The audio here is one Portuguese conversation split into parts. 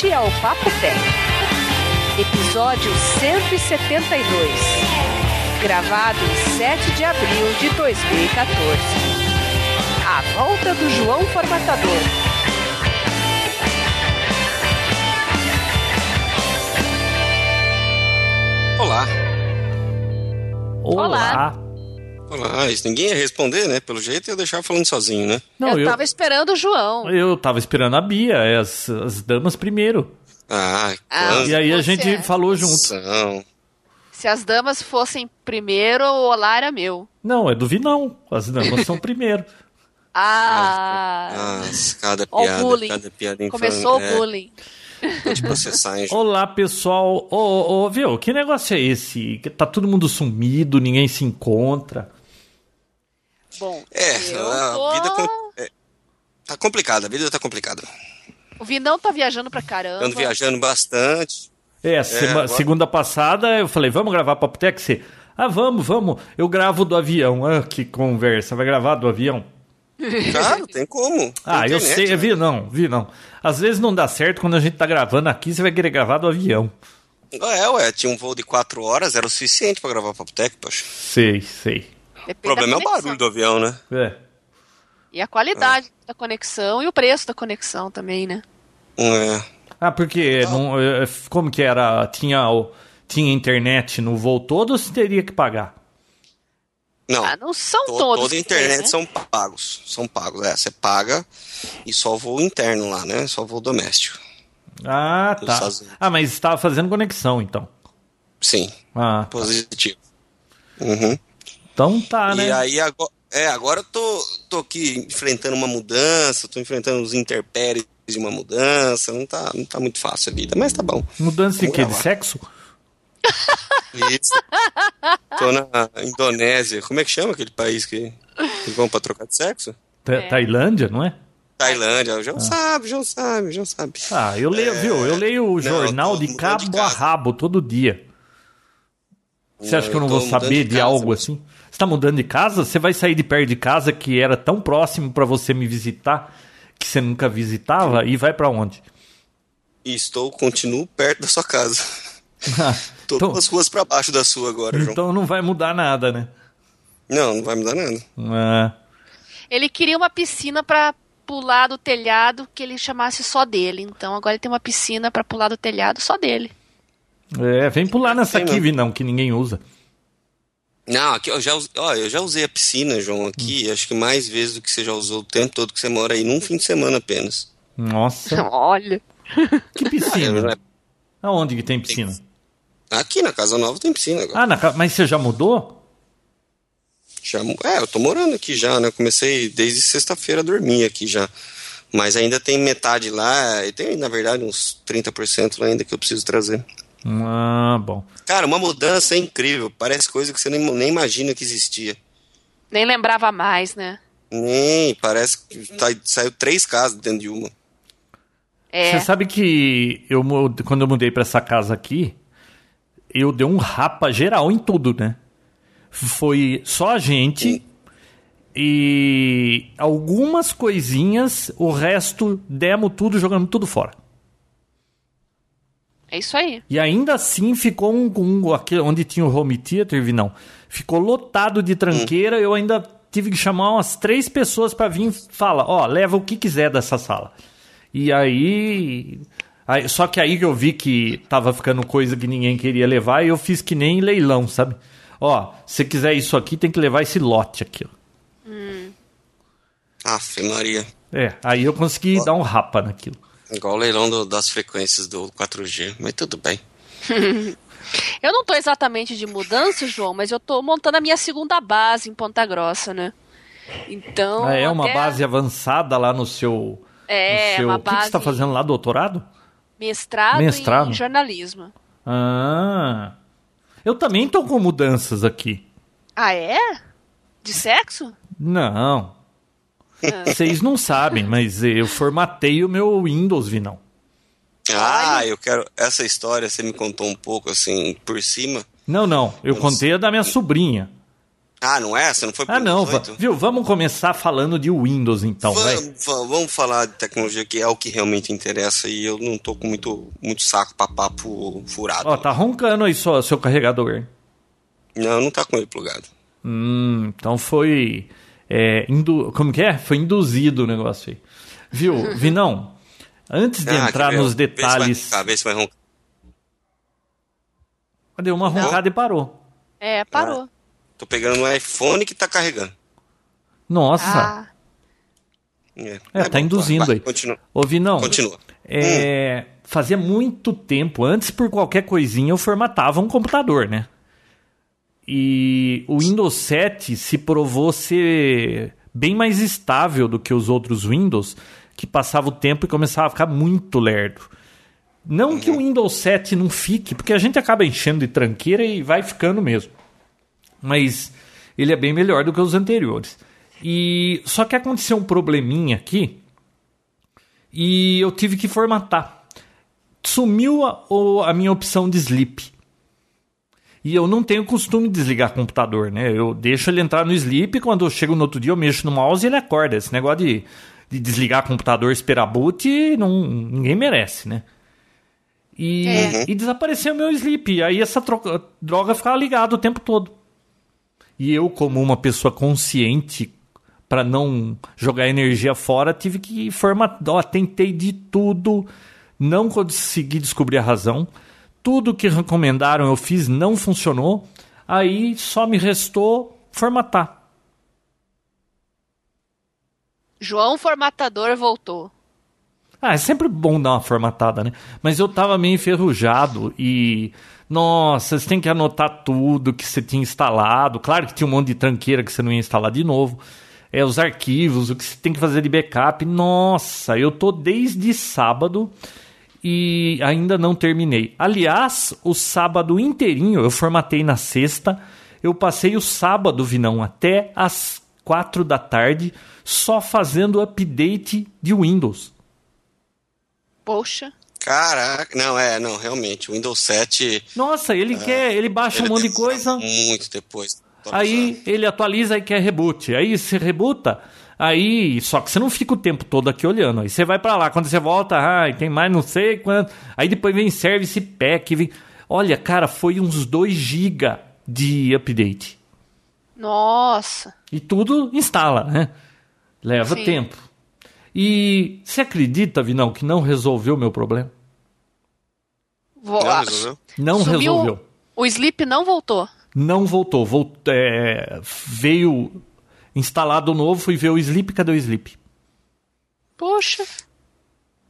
Este é o Papo Tech, episódio 172, gravado em 7 de abril de 2014. A volta do João Formatador. Olá. Olá. Olá, isso ninguém ia responder, né? Pelo jeito ia deixar falando sozinho, né? Não, eu, eu, tava esperando o João. eu tava esperando a Bia, é as, as damas primeiro. Ah, Ah, E aí a gente é. falou junto. são? Se as damas fossem primeiro, o olá era meu. Não, é do Vinão. As damas são primeiro. Ah, Nossa, cada Ó o piada, bullying. cada piada infame. começou é, o bullying. Vou te processar, hein? Olá, pessoal. Ô, ô, ô, viu, que negócio é esse? Que Tá todo mundo sumido, ninguém se encontra. Bom, É, eu a tô... vida com- é, tá complicada, a vida tá complicada. o Vinão tá viajando pra caramba. Ando viajando bastante. É, sema- agora- segunda passada eu falei, vamos gravar Papo? Você, Ah, vamos, vamos. Eu gravo do avião. Ah, que conversa. Vai gravar do avião? Claro, tem como. Tem Ah, eu internet, sei, né? vi não, vi não. Às vezes não dá certo quando a gente tá gravando aqui, você vai querer gravar do avião. É, ué, tinha um voo de 4 horas, era o suficiente pra gravar Papo Tech, poxa. Sei, sei. O Depende problema é o barulho do avião, né? É. E a qualidade da conexão e o preço da conexão também, né? É. Ah, porque não, é, como que era? Tinha, o- tinha internet no voo todo ou você teria que pagar? Não, Ah, não são to- todos. toda a que tem, internet né? são pagos. São pagos, é. Você paga e só voo interno lá, né? Só voo doméstico. Ah, tá. Ah, mas estava fazendo conexão, então. Sim, Ah, tá. positivo. Uhum. Então tá, né? E aí agora, é, agora eu tô, tô aqui enfrentando uma mudança, tô enfrentando os interpéries de uma mudança, não tá, não tá muito fácil a vida, mas tá bom. Mudança de quê? De sexo? Isso. tô na Indonésia, como é que chama aquele país que, que vão pra trocar de sexo? Ta- É. Tailândia, não é? Tailândia, o João sabe, o João sabe, o João sabe. Ah, eu leio, viu? Eu leio o não, jornal tô de cabo de a rabo todo dia. Você acha que eu não vou saber de, casa, algo mas- assim? Você tá mudando de casa? Você vai sair de perto de casa que era tão próximo pra você me visitar que você nunca visitava e vai pra onde? E estou, continuo perto da sua casa. Tô então, duas ruas pra baixo da sua agora, João. então não vai mudar nada, né? Não, não vai mudar nada. Ah, Ele queria uma piscina pra pular do telhado que ele chamasse só dele. Então agora ele tem uma piscina pra pular do telhado só dele. é, vem pular nessa aqui, não. Vinão, que ninguém usa. Não, aqui eu já, ó, eu já usei a piscina, João, aqui, Hum. acho que mais vezes do que você já usou o tempo todo que você mora aí, num fim de semana apenas. Nossa, Olha. que Ah, piscina? é- Aonde que tem piscina? Aqui na Casa Nova tem piscina agora. Ah, na ca- mas você já mudou? Já, é, eu tô morando aqui já, né? Comecei desde sexta-feira a dormir aqui já. Mas ainda tem metade lá, e tem, na verdade, uns 30% lá ainda que eu preciso trazer. Ah, bom. Cara, uma mudança incrível. Parece coisa que você nem, nem imagina que existia. Nem lembrava mais, né? Nem, parece que tá- saiu três casas dentro de uma. É. Você sabe que eu, quando eu mudei pra essa casa aqui, eu dei um rapa geral em tudo, né? Foi só a gente e algumas coisinhas, o resto demos tudo, jogando tudo fora. É isso aí. E ainda assim ficou um, um aqui onde tinha o home theater, vi não. Ficou lotado de tranqueira, eu ainda tive que chamar umas três pessoas pra vir e falar, ó, leva o que quiser dessa sala. E aí, aí- só que aí que eu vi que tava ficando coisa que ninguém queria levar, e eu fiz que nem leilão, sabe? Ó, se quiser isso aqui, tem que levar esse lote aqui, ó. Aff, Maria. É, aí eu consegui dar um rapa naquilo. Igual o leilão do- das frequências do 4G. Mas tudo bem. Eu não tô exatamente de mudança, João, mas eu tô montando a minha segunda base em Ponta Grossa, né? Então. Ah, é uma até base avançada lá no seu. É, no seu... uma O que, que você tá base- fazendo lá, doutorado? Mestrado, Mestrado? em jornalismo. Ah. Eu também tô com mudanças aqui. Ah, é? De sexo? Não. Vocês não sabem, mas eu formatei o meu Windows, Vinão. Ah, eu quero. Essa história você me contou um pouco assim, por cima. Não, não. Eu contei a da minha sobrinha. Ah, não é? Você não foi pro Ah, não. Windows va- 8? Viu? Vamos começar falando de Windows então, vai. Vamos, va- vamos falar de tecnologia que é o que realmente interessa e eu não tô com muito, muito saco pra papo furado. Ó, tá roncando aí só seu carregador. Não, não tá com ele plugado. Hum, então foi. É, indu... Como que é? Foi induzido o negócio aí. Viu, Vinão? Antes de Ah, entrar nos Vê se vai detalhes. roncar, Vê se vai roncar. Deu uma roncada e parou. É, parou. Tô pegando no iPhone que tá carregando. Nossa. Ah, É, É, tá bom, induzindo vai, aí. Continua. Ô, Vinão. Continua. É, Fazia muito tempo, antes por qualquer coisinha eu formatava um computador, né? E o Windows 7 se provou ser bem mais estável do que os outros Windows, que passava o tempo e começava a ficar muito lerdo. Não que o Windows 7 não fique, porque a gente acaba enchendo de tranqueira e vai ficando mesmo. Mas ele é bem melhor do que os anteriores. E só que aconteceu um probleminha aqui e eu tive que formatar. Sumiu a, a minha opção de sleep. E eu não tenho costume de desligar computador, né? Eu deixo ele entrar no sleep quando eu chego no outro dia eu mexo no mouse e ele acorda. Esse negócio de, de desligar computador, esperar boot, não, ninguém merece, né? E, É. e desapareceu meu sleep. E aí essa troca- droga ficava ligada o tempo todo. E eu, como uma pessoa consciente, para não jogar energia fora, tive que formatar. Tentei de tudo, não consegui descobrir a razão. Tudo que recomendaram eu fiz, não funcionou. Aí só me restou formatar. João Formatador voltou. Ah, é sempre bom dar uma formatada, né? Mas eu tava meio enferrujado e. Nossa, você tem que anotar tudo que você tinha instalado. Claro que tinha um monte de tranqueira que você não ia instalar de novo. É, os arquivos, o que você tem que fazer de backup. Nossa, eu tô desde sábado e ainda não terminei. Aliás, o sábado inteirinho, eu formatei na sexta. Eu passei o sábado, Vinão, até as quatro da tarde só fazendo update de Windows. Poxa. Caraca, não, é, não, realmente. O Windows 7. Nossa, ele quer, ele baixa ele um monte de coisa, Muito depois. aí ele atualiza e quer reboot. Aí você rebuta, aí só que você não fica o tempo todo aqui olhando. Aí você vai pra lá, quando você volta, ai, tem mais não sei quanto. Aí depois vem service pack, vem... Olha, cara, foi uns 2 GB de update. Nossa. E tudo instala, né? Leva Sim. tempo. E você acredita, Vinão, que não resolveu o meu problema? Vo- Não, ah, resolveu? Não sumiu- resolveu. O Sleep não voltou. Não voltou. Volt- é, veio instalado novo, fui ver o Sleep. Cadê o Sleep? Poxa.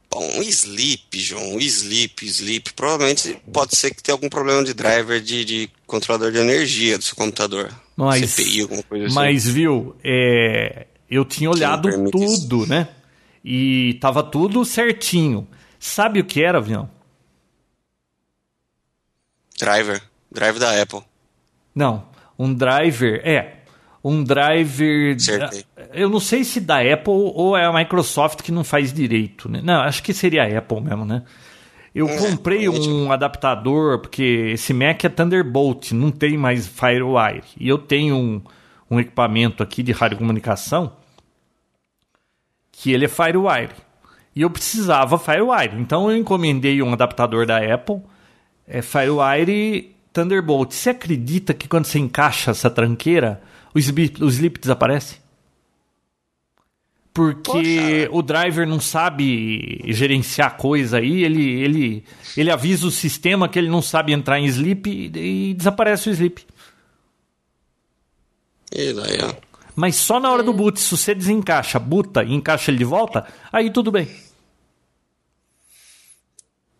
Bom, Sleep, João, Sleep, Sleep, provavelmente pode ser que tenha algum problema de driver de, de controlador de energia do seu computador. Mas, CPI, alguma coisa assim. mas viu, é, eu tinha olhado permite isso. tudo, né? E tava tudo certinho. Sabe o que era, avião? Driver, driver da Apple. Não, um driver. É, um driver. Acertei. Eu não sei se da Apple ou é a Microsoft que não faz direito, né? Não, acho que seria a Apple mesmo, né? Eu É, comprei um adaptador, porque esse Mac é Thunderbolt, não tem mais Firewire. E eu tenho um, um equipamento aqui de radiocomunicação que ele é Firewire. E eu precisava Firewire. Então eu encomendei um adaptador da Apple, é Firewire Thunderbolt. Você acredita que quando você encaixa essa tranqueira, o sleep, o sleep desaparece? Porque o driver não sabe gerenciar coisa aí, ele, ele, ele avisa o sistema que ele não sabe entrar em sleep e, e desaparece o sleep. E daí, ó. Mas só na hora do boot, se você desencaixa, buta e encaixa ele de volta, aí tudo bem.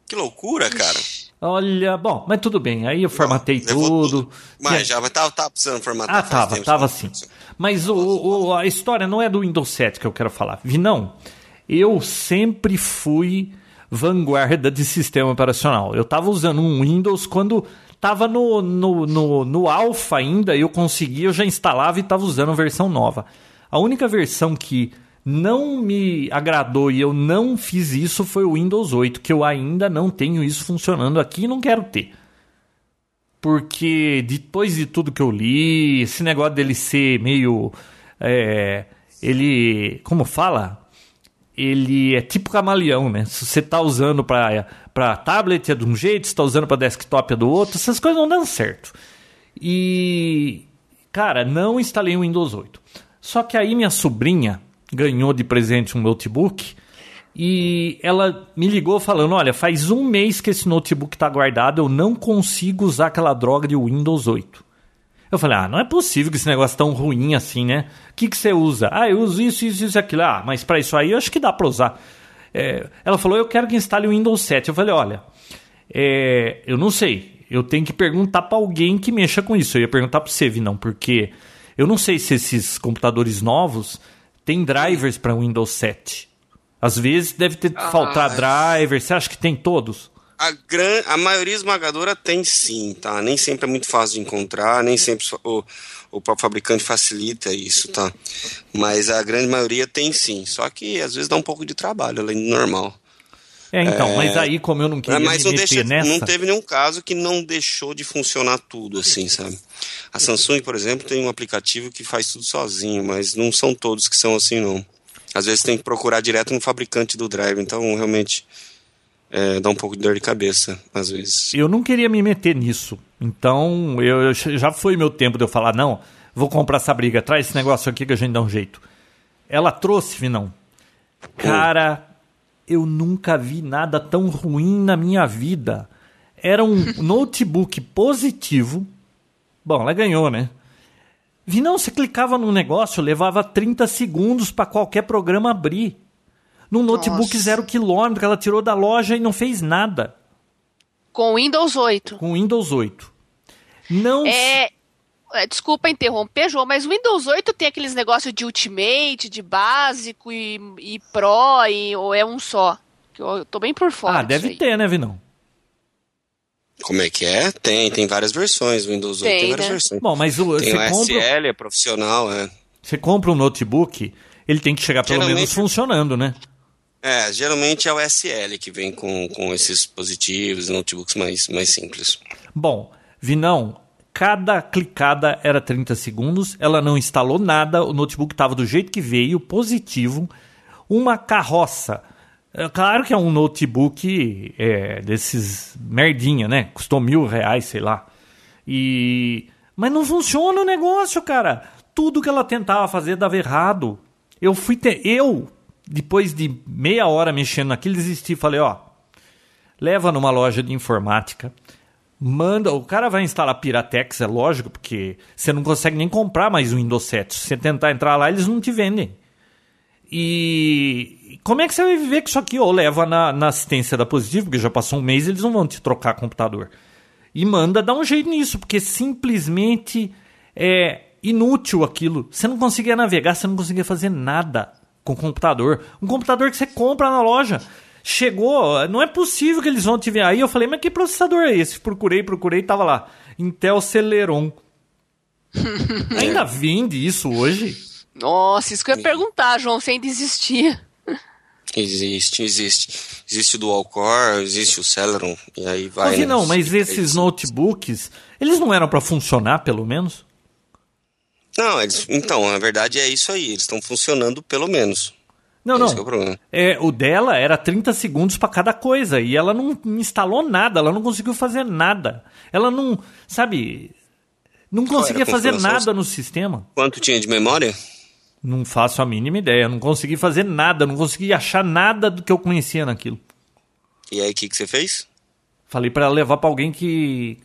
Que loucura, cara. Olha, bom, mas tudo bem. Aí eu formatei tudo. Mas já, mas tava, tava precisando formatar. Ah, tava, tempo, tava já. sim. Mas o, o- a história não é do Windows 7 que eu quero falar. Vinão, eu sempre fui vanguarda de sistema operacional. Eu tava usando um Windows quando tava no, no, no, no Alpha ainda, eu conseguia, eu já instalava e tava usando a versão nova. A única versão que não me agradou e eu não fiz isso foi o Windows 8, que eu ainda não tenho isso funcionando aqui e não quero ter. porque depois de tudo que eu li, esse negócio dele ser meio. é, ele. Como fala? Ele é tipo camaleão, né? Se você tá usando para tablet é de um jeito, se tá usando para desktop é do outro, essas coisas não dão certo. E cara, não instalei o Windows 8. Só que aí minha sobrinha ganhou de presente um notebook e ela me ligou falando: Olha, faz um mês que esse notebook está guardado, eu não consigo usar aquela droga de Windows 8. Eu falei: Ah, não é possível que esse negócio tão ruim assim, né? O que, que você usa? Ah, eu uso isso, isso, isso, aquilo. Ah, mas para isso aí eu acho que dá para usar. É, ela falou: Eu quero que instale o Windows 7. Eu falei: Olha, é, eu não sei. Eu tenho que perguntar para alguém que mexa com isso. Eu ia perguntar para você, Vinão, porque eu não sei se esses computadores novos têm drivers para Windows 7. Às vezes deve ter Ah, faltar driver. Você acha que tem todos? A, gran... a maioria esmagadora tem sim, tá? Nem sempre é muito fácil de encontrar, nem sempre o, o próprio fabricante facilita isso, tá? Mas a grande maioria tem sim. Só que às vezes dá um pouco de trabalho, além do normal. É, então, mas aí como eu não queria Mas me não, meter nessa... não teve nenhum caso que não deixou de funcionar tudo, assim, sabe? A Samsung, por exemplo, tem um aplicativo que faz tudo sozinho, mas não são todos que são assim, não. Às vezes tem que procurar direto no fabricante do drive, então realmente é, dá um pouco de dor de cabeça, às vezes. eu não queria me meter nisso. Então, eu, eu- já foi meu tempo de eu falar, não, vou comprar essa briga, traz esse negócio aqui que a gente dá um jeito. Ela trouxe, Vinão. Cara, eu nunca vi nada tão ruim na minha vida. Era um notebook positivo. Bom, ela ganhou, né? Vinão, você clicava no negócio, levava 30 segundos para qualquer programa abrir. Num notebook Nossa. zero quilômetro, ela tirou da loja e não fez nada Com Windows 8. com Windows 8. Não. É, Desculpa interromper, João, mas o Windows 8 tem aqueles negócios de Ultimate, de básico e, e Pro, e, ou é um só? Que Eu, eu tô bem por fora. ah, deve aí. ter, né, Vinão? Como é que é? Tem, tem várias versões. O Windows 8 tem, Tem, várias né? versões. Bom, mas o, Tem você, o compra, SL, é profissional, é. você compra um notebook, ele tem que chegar pelo Geralmente- menos funcionando, né? É, geralmente é o SL que vem com, com esses positivos, notebooks mais, mais simples. Bom, Vinão, cada clicada era 30 segundos, ela não instalou nada, o notebook estava do jeito que veio, positivo, uma carroça. É claro que é um notebook é, desses merdinha, né? Custou mil reais, sei lá. E... Mas não funciona o negócio, cara. Tudo que ela tentava fazer dava errado. Eu fui ter... Eu, depois de meia hora mexendo naquilo, desisti. Falei, ó, leva numa loja de informática, manda, o cara vai instalar Piratex, é lógico, porque você não consegue nem comprar mais o Windows 7. Se você tentar entrar lá, eles não te vendem. E como é que você vai viver com isso aqui? Ou leva na, na assistência da Positivo, porque já passou um mês, eles não vão te trocar computador. E manda dar um jeito nisso, porque simplesmente é inútil aquilo. Você não conseguia navegar, você não conseguia fazer nada com o computador. Um computador que você compra na loja. Chegou, não é possível que eles vão te ver. Aí eu falei, mas que processador é esse? Procurei, procurei, tava lá. Intel Celeron. Ainda vende isso hoje? Nossa, isso que eu ia perguntar, João, se ainda existia. Existe, existe. Existe o Dual Core, existe o Celeron, e aí vai. Mas, né? não, mas esses notebooks, eles não eram para funcionar, pelo menos? Não, eles, então, na verdade é isso aí. Eles estão funcionando pelo menos. Não, Esse não. é o. É, o dela era 30 segundos para cada coisa e ela não instalou nada, ela não conseguiu fazer nada. Ela não, sabe, não conseguia fazer nada no sistema. Quanto tinha de memória? Não faço a mínima ideia, não consegui fazer nada, não consegui achar nada do que eu conhecia naquilo. E aí, o que, que você fez? Falei para levar para alguém que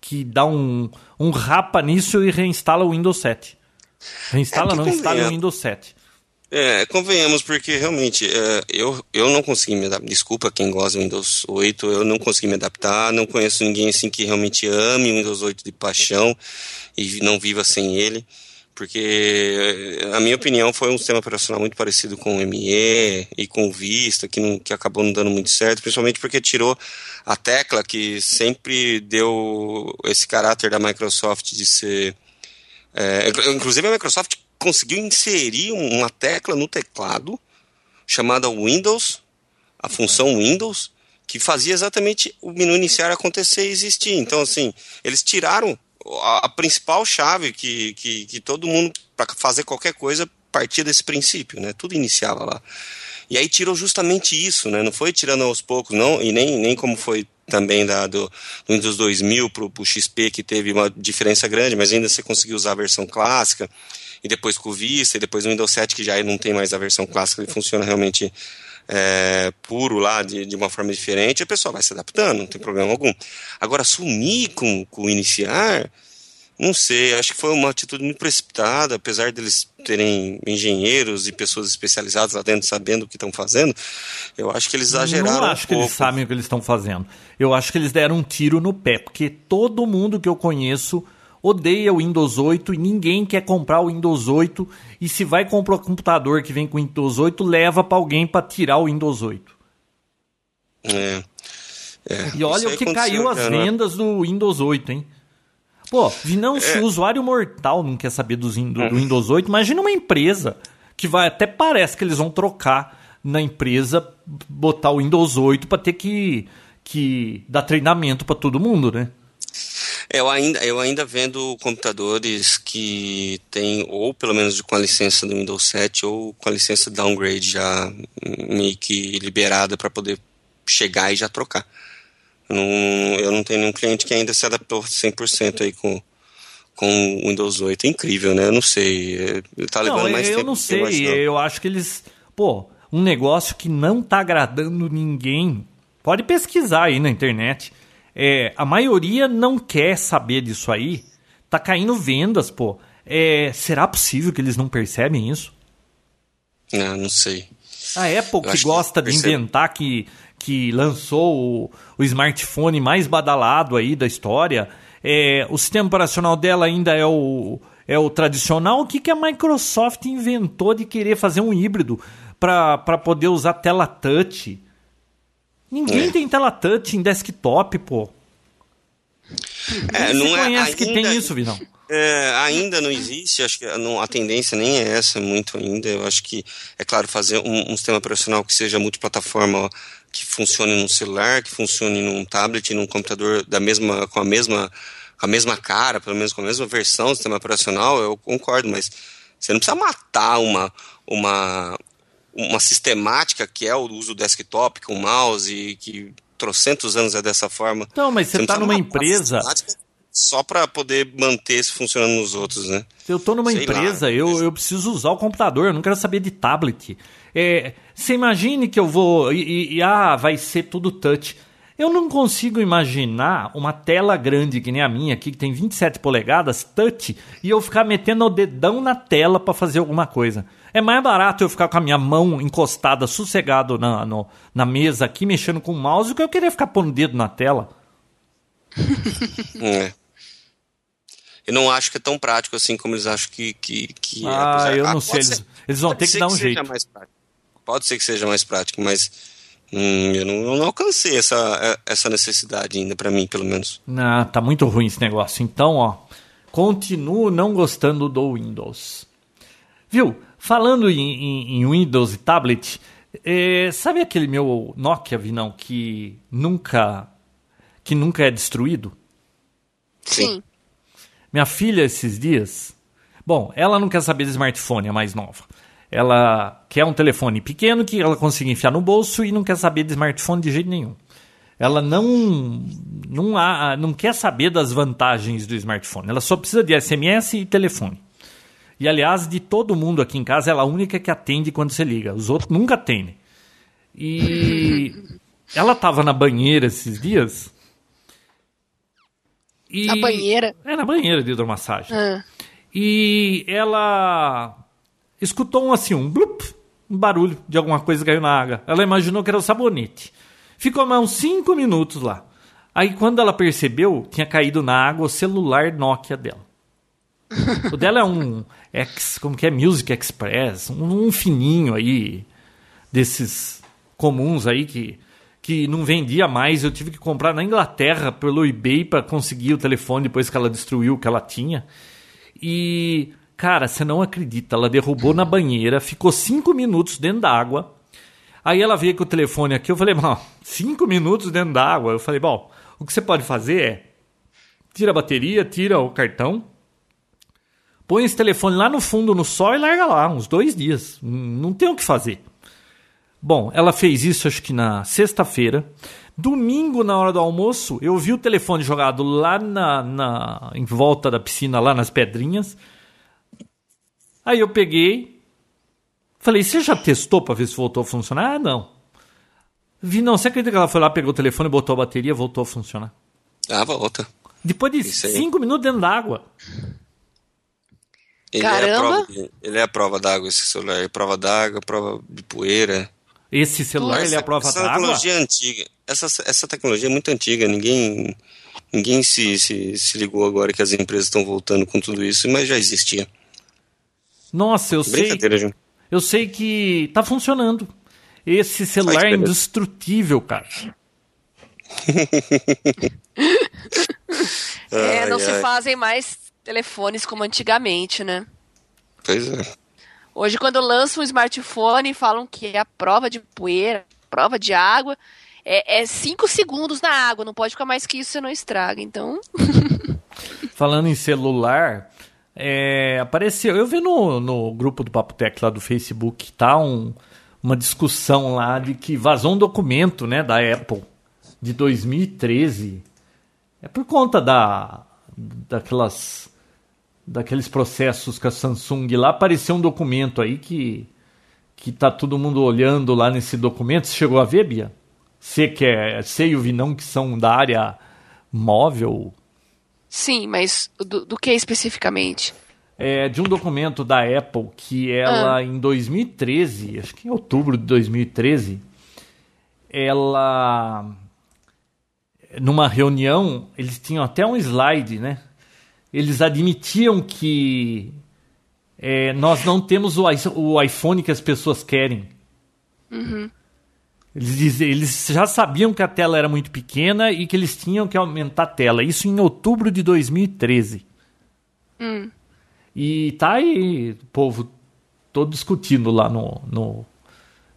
que dá um, um rapa nisso e reinstala o Windows 7. Reinstala, É, não, instala o convenha- Windows 7. É, convenhamos, porque realmente é, eu, eu não consegui me adaptar. Desculpa quem gosta do Windows 8, eu não consegui me adaptar. Não conheço ninguém assim que realmente ame o Windows 8 de paixão e não viva sem ele. Porque, é, a minha opinião, foi um sistema operacional muito parecido com o ME e com o Vista, que, não, que acabou não dando muito certo, principalmente porque tirou a tecla que sempre deu esse caráter da Microsoft de ser. É, inclu- inclusive a Microsoft conseguiu inserir um, uma tecla no teclado chamada Windows, a função Windows, que fazia exatamente o menu iniciar acontecer e existir. Então, assim, eles tiraram a, a principal chave que, que, que todo mundo, para fazer qualquer coisa, partia desse princípio, né? Tudo iniciava lá. E aí tirou justamente isso, né? Não foi tirando aos poucos, não, e nem, nem como foi também da, do, do Windows 2000 para o XP, que teve uma diferença grande, mas ainda você conseguiu usar a versão clássica, e depois com o Vista, e depois o Windows 7, que já não tem mais a versão clássica, ele funciona realmente é, puro lá, de, de uma forma diferente, a pessoa vai se adaptando, não tem problema algum. Agora, sumir com, com o iniciar não sei, acho que foi uma atitude muito precipitada, apesar deles terem engenheiros e pessoas especializadas lá dentro sabendo o que estão fazendo. Eu acho que eles exageraram. Não acho um que eles sabem o que eles estão fazendo. Eu acho que eles deram um tiro no pé, porque todo mundo que eu conheço odeia o Windows 8 e ninguém quer comprar o Windows 8. E se vai comprar um computador que vem com o Windows 8, leva para alguém para tirar o Windows 8. É. é. E olha o que caiu as vendas do Windows 8, hein? Pô, Vinão, é. se o usuário mortal não quer saber do, do, do Windows 8, imagina uma empresa que vai até parece que eles vão trocar na empresa, botar o Windows 8 para ter que, que dar treinamento para todo mundo, né? Eu ainda, eu ainda vendo computadores que tem, ou pelo menos com a licença do Windows 7, ou com a licença downgrade já meio que liberada para poder chegar e já trocar. Não, eu não tenho nenhum cliente que ainda se adaptou 100% aí com, com o Windows 8. É incrível, né? Eu não sei. É, tá levando não, mais eu tempo. Eu não sei. Eu, eu acho que eles. Pô, um negócio que não tá agradando ninguém. Pode pesquisar aí na internet. É, a maioria não quer saber disso aí. Tá caindo vendas, pô. É, será possível que eles não percebem isso? Ah, não sei. A Apple que gosta que de inventar que que lançou o, o smartphone mais badalado aí da história, é, o sistema operacional dela ainda é o, é o tradicional. O que, que a Microsoft inventou de querer fazer um híbrido para poder usar tela touch? Ninguém é. tem tela touch em desktop, pô. É, não é, conhece ainda, que tem isso, Vinão. É, ainda não existe, acho que não, a tendência nem é essa muito ainda. Eu acho que, é claro, fazer um, um sistema operacional que seja multiplataforma que funcione num celular, que funcione num tablet, num computador da mesma, com a mesma, com a mesma cara, pelo menos com a mesma versão do sistema operacional, eu concordo, mas você não precisa matar uma, uma, uma sistemática que é o uso do desktop com mouse e que trocentos anos é dessa forma. Não, mas você está numa empresa só para poder manter isso funcionando nos outros, né? Se eu estou numa Sei empresa, lá, eu, eu preciso usar o computador, eu não quero saber de tablet. É, você imagine que eu vou. E, e, ah, vai ser tudo touch. Eu não consigo imaginar uma tela grande que nem a minha aqui, que tem 27 polegadas, touch, e eu ficar metendo o dedão na tela para fazer alguma coisa. É mais barato eu ficar com a minha mão encostada, sossegado na, no, na mesa aqui, mexendo com o mouse, do que eu querer ficar pondo o dedo na tela. é. Eu não acho que é tão prático assim como eles acham que, que, que ah, é. Ah, eu não sei. Eles, eles vão ter que dar um que jeito. Pode ser que seja mais prático, mas hum, eu, não, eu, não, alcancei essa, essa necessidade ainda, para mim, pelo menos. Não, tá muito ruim esse negócio. Então, ó, continuo não gostando do Windows. Viu? Falando em, em, em Windows e tablet, é, sabe aquele meu Nokia, Vinão, que nunca, que nunca é destruído? Sim. Minha filha, esses dias. Bom, ela não quer saber de smartphone, a mais nova. Ela quer um telefone pequeno que ela consiga enfiar no bolso e não quer saber de smartphone de jeito nenhum. Ela não, não, há, não quer saber das vantagens do smartphone. Ela só precisa de SMS e telefone. E aliás, de todo mundo aqui em casa, ela é a única que atende quando você liga. Os outros nunca atendem. E ela estava na banheira esses dias e... Na banheira? É, na banheira de hidromassagem. Ah. E ela escutou um assim, um blup, um barulho de alguma coisa caiu na água. Ela imaginou que era o sabonete. Ficou mais uns 5 minutos lá. Aí quando ela percebeu, tinha caído na água o celular Nokia dela. o dela é um X, como que é? Music Express, um, um fininho aí, desses comuns aí que que não vendia mais. Eu tive que comprar na Inglaterra pelo eBay para conseguir o telefone depois que ela destruiu o que ela tinha. E, cara, você não acredita, ela derrubou na banheira, ficou cinco minutos dentro da água. Aí ela veio com o telefone aqui, eu falei, bom, cinco minutos dentro da água. Eu falei, bom, o que você pode fazer é tira a bateria, tira o cartão, põe esse telefone lá no fundo no sol e larga lá, uns dois dias. Não tem o que fazer. Bom, ela fez isso acho que na sexta-feira. Domingo, na hora do almoço, eu vi o telefone jogado lá na, na, em volta da piscina, lá nas pedrinhas. Aí eu peguei, falei, você já testou para ver se voltou a funcionar? Ah, não. Vi, não, você acredita que ela foi lá, pegou o telefone, botou a bateria, voltou a funcionar? Ah, volta. Depois de cinco minutos dentro d'água. Ele Caramba. é a prova, de- ele é a prova d'água, esse celular. É prova d'água, prova de poeira. Esse celular, ele é a prova essa d'água? tecnologia é antiga. Essa, essa tecnologia é muito antiga. Ninguém, ninguém se, se, se ligou agora que as empresas estão voltando com tudo isso, mas já existia. Nossa, eu sei, eu sei que tá funcionando. Esse celular é indestrutível, cara. É, Ai, não se ai. fazem mais telefones como antigamente, né? Pois é. Hoje, quando lançam um smartphone, falam que é a prova de poeira, prova de água. É, é cinco segundos na água, não pode ficar mais que isso, você não estraga. Então, Falando em celular, é, apareceu. Eu vi no, no grupo do Papo Tech lá do Facebook, tá um, uma discussão lá de que vazou um documento né, da Apple de 2013. É por conta da, daquelas, daqueles processos com a Samsung lá. Apareceu um documento aí que, que tá todo mundo olhando lá nesse documento. Você chegou a ver, Bia? Você que é, e o Vinão que são da área móvel, sim, mas do, do que especificamente? é, de um documento da Apple que ela, em 2013, acho que em outubro de 2013, ela, numa reunião, eles tinham até um slide, né? Eles admitiam que é, nós não temos o, o iPhone que as pessoas querem. Eles, eles já sabiam que a tela era muito pequena e que eles tinham que aumentar a tela. Isso em outubro de 2013. E tá aí, o povo todo discutindo lá no, no,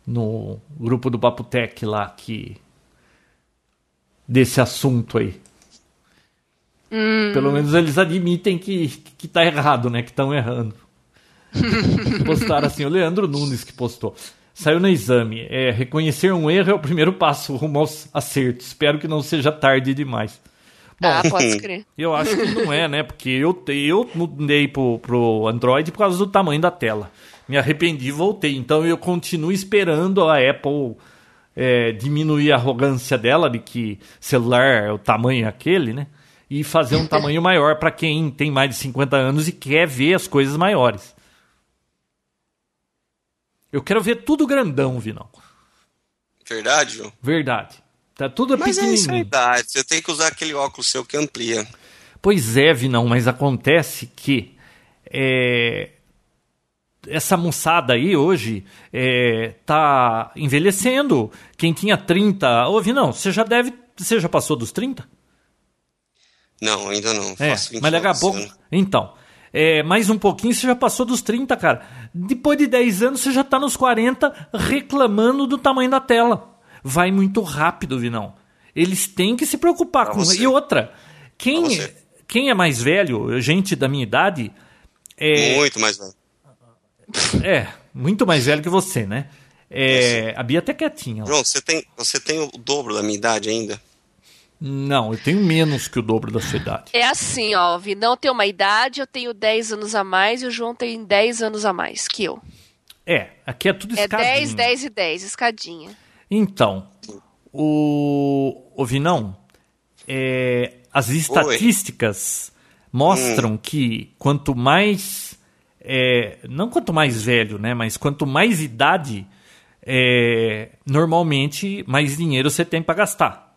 no grupo do Papotec lá que desse assunto aí. Pelo menos eles admitem que, que tá errado, né? Que estão errando. Postaram assim, o Leandro Nunes que postou. Saiu no exame. É, reconhecer um erro é o primeiro passo rumo aos acertos. Espero que não seja tarde demais. Bom, ah, pode crer. eu acho que não é, né? Porque eu, eu mudei pro, pro Android por causa do tamanho da tela. Me arrependi e voltei. Então eu continuo esperando a Apple é, diminuir a arrogância dela de que celular é o tamanho aquele, né? E fazer um tamanho maior para quem tem mais de 50 anos e quer ver as coisas maiores. Eu quero ver tudo grandão, Vinão. Verdade, João? Verdade. Tá tudo Mas é isso aí, pequenininho. tá. Você tem que usar aquele óculos seu que amplia. Pois é, Vinão, mas acontece que é, essa moçada aí hoje é, tá envelhecendo. Quem tinha 30. Ô, Vinão, você já deve. Você já passou dos 30? Não, ainda não. É, Faço 20 mas daqui a pouco. Então. É, mais um pouquinho você já passou dos 30, cara. Depois de 10 anos você já tá nos 40 reclamando do tamanho da tela. Vai muito rápido, Vinão. Eles têm que se preocupar Pra com. você. E outra, quem, quem é mais velho, gente da minha idade, é, Muito mais velho. é muito mais velho que você, né? É, a Bia até quietinha. lá. João, você tem, você tem o dobro da minha idade ainda? Não, eu tenho menos que o dobro da sua idade. É assim, ó, o Vinão tem uma idade, eu tenho 10 anos a mais e o João tem 10 anos a mais que eu. É, aqui é tudo É escadinha. 10, 10 e 10, escadinha. Então, o, o Vinão, é, as estatísticas mostram que quanto mais, é, não quanto mais velho, né, mas quanto mais idade, é, normalmente mais dinheiro você tem para gastar.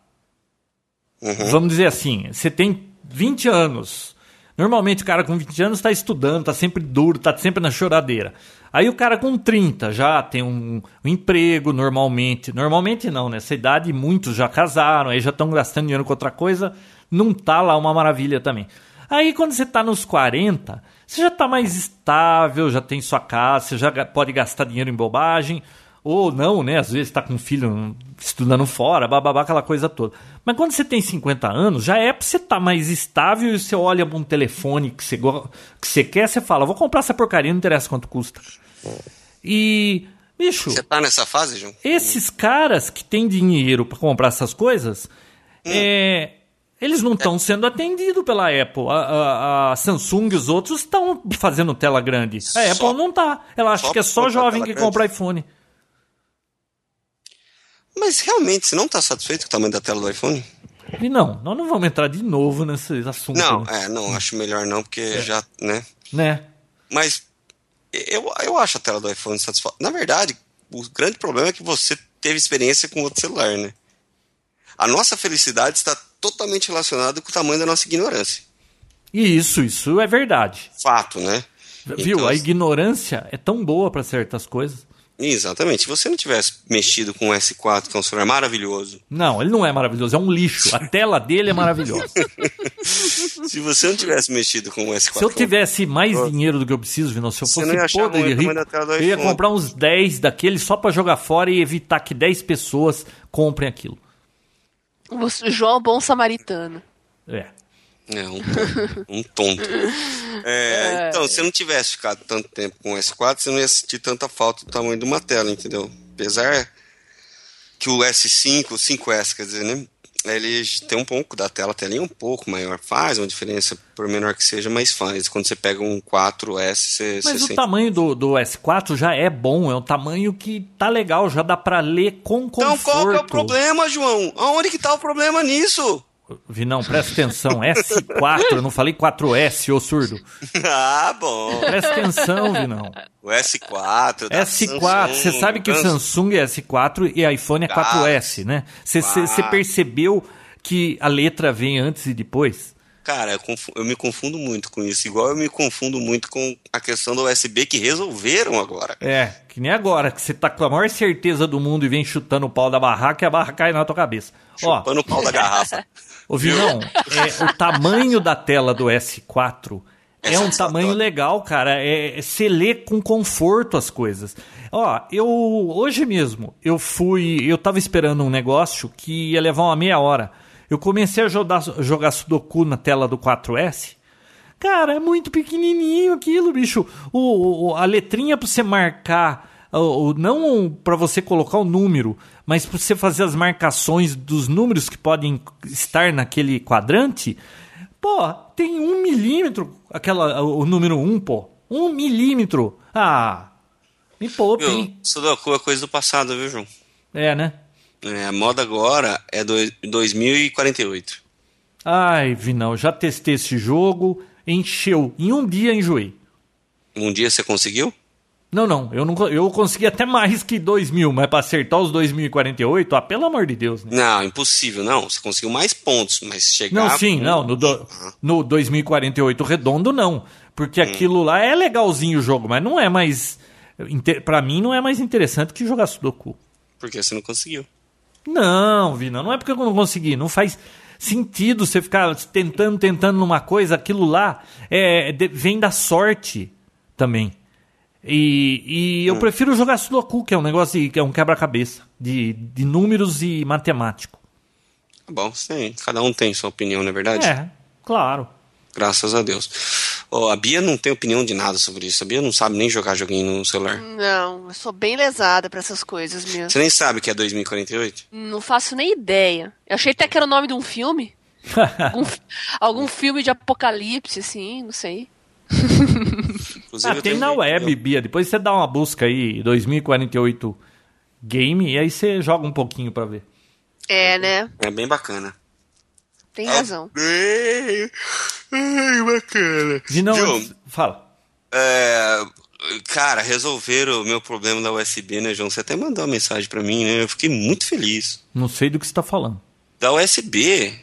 Vamos dizer assim, você tem 20 anos. Normalmente o cara com 20 anos está estudando, está sempre duro, está sempre na choradeira. Aí o cara com 30 já tem um, um emprego normalmente. Normalmente não, nessa idade muitos já casaram, aí já estão gastando dinheiro com outra coisa, não tá lá uma maravilha também. Aí quando você tá nos 40, você já tá mais estável, já tem sua casa, você já pode gastar dinheiro em bobagem. Ou não, né? Às vezes está com um filho estudando fora, bababá, aquela coisa toda. Mas quando você tem 50 anos, já é pra você estar tá mais estável e você olha pra um telefone que você, que você quer, você fala, vou comprar essa porcaria, não interessa quanto custa. E, bicho... Você tá nessa fase, João? Esses caras que têm dinheiro para comprar essas coisas, hum. é, eles não estão é. sendo atendidos pela Apple. A, a, a Samsung e os outros estão fazendo tela grande. A só, Apple não tá. Ela acha que é só jovem que grande. compra iPhone. Mas realmente, você não está satisfeito com o tamanho da tela do iPhone? E não, nós não vamos entrar de novo nesse assunto. Não, né? é, não, acho melhor não, porque é. já, né? Né? Mas eu, eu acho a tela do iPhone satisfatória. Na verdade, o grande problema é que você teve experiência com outro celular, né? A nossa felicidade está totalmente relacionada com o tamanho da nossa ignorância. Isso, isso é verdade. Fato, né? Viu? Então, a ignorância é tão boa para certas coisas. Exatamente. Se você não tivesse mexido com o S4, que é um celular maravilhoso. Não, ele não é maravilhoso, é um lixo. A tela dele é maravilhosa. se você não tivesse mexido com o S4. Se eu tivesse mais dinheiro do que eu preciso, Vinão, se eu fosse podre rico, eu ia comprar uns 10 daqueles só para jogar fora e evitar que 10 pessoas comprem aquilo. O João Bom Samaritano. É. É, um, um tonto. É, é. Então, se eu não tivesse ficado tanto tempo com o S4, você não ia sentir tanta falta do tamanho de uma tela, entendeu? Apesar que o S5, o 5S, quer dizer, né? Ele tem um pouco da tela, a telinha é um pouco maior, faz uma diferença, por menor que seja, mas faz. Quando você pega um 4S, você. Mas você o sente... tamanho do, do S4 já é bom, é um tamanho que tá legal, já dá para ler com conforto. Então qual que é o problema, João? Aonde que tá o problema nisso? Vinão, presta atenção. S4, eu não falei 4S, ô surdo. Ah, bom. Presta atenção, Vinão. O S4. S4, você sabe que Samsung é S4 e iPhone é 4S, né? Você percebeu que a letra vem antes e depois? Cara, eu, eu, me confundo muito com isso. Igual eu me confundo muito com a questão do USB que resolveram agora. É, que nem agora, que você tá com a maior certeza do mundo e vem chutando o pau da barraca e a barra cai na tua cabeça. Chupando o pau da garrafa. Ô, Vinão, é, o tamanho da tela do S4 é, é um tamanho legal, cara. É, você lê com conforto as coisas. Ó, eu hoje mesmo eu fui, eu tava esperando um negócio que ia levar uma meia hora. Eu comecei a jogar, jogar Sudoku na tela do 4S. Cara, é muito pequenininho aquilo, bicho. O, o a letrinha para você marcar não para você colocar o número, mas para você fazer as marcações dos números que podem estar naquele quadrante, pô, tem um milímetro, aquela, o número um, pô. Um milímetro. Ah, me poupe, hein? Sudoku é coisa do passado, viu, João? É, né? É, a moda agora é do 2048. Ai, Vinão, já testei esse jogo, encheu. Em um dia enjoei. Um dia você conseguiu? Não, não, eu não eu consegui até mais que 2 mil, mas para acertar os 2048, ah, pelo amor de Deus. Né? Não, impossível, não. Você conseguiu mais pontos, mas chegar. Não, sim, não. No, do, no 2048 redondo, não. Porque hum. aquilo lá é legalzinho o jogo, mas não é mais. para mim, não é mais interessante que jogar Sudoku. Porque você não conseguiu. Não, Vina, não é porque eu não consegui. Não faz sentido você ficar tentando, tentando numa coisa, aquilo lá é, vem da sorte também. E, e eu hum. prefiro jogar Sudoku, que é um negócio de, que é um quebra-cabeça de, de números e matemático. Tá bom, sim. Cada um tem sua opinião, não é verdade? É, claro. Graças a Deus. Oh, a Bia não tem opinião de nada sobre isso. A Bia não sabe nem jogar joguinho no celular. Não, eu sou bem lesada para essas coisas mesmo. Você nem sabe que é 2048? Não faço nem ideia. Eu achei até que era o nome de um filme. algum, algum filme de apocalipse, assim, não sei. ah, tem na web, Bia. Depois você dá uma busca aí, 2048 game, e aí você joga um pouquinho pra ver. É, né? É bem bacana. Tem razão. É bem bacana. De não, João, fala. É, cara, resolveram o meu problema da USB, né, João? Você até mandou uma mensagem pra mim, né? Eu fiquei muito feliz. Não sei do que você tá falando. Da USB.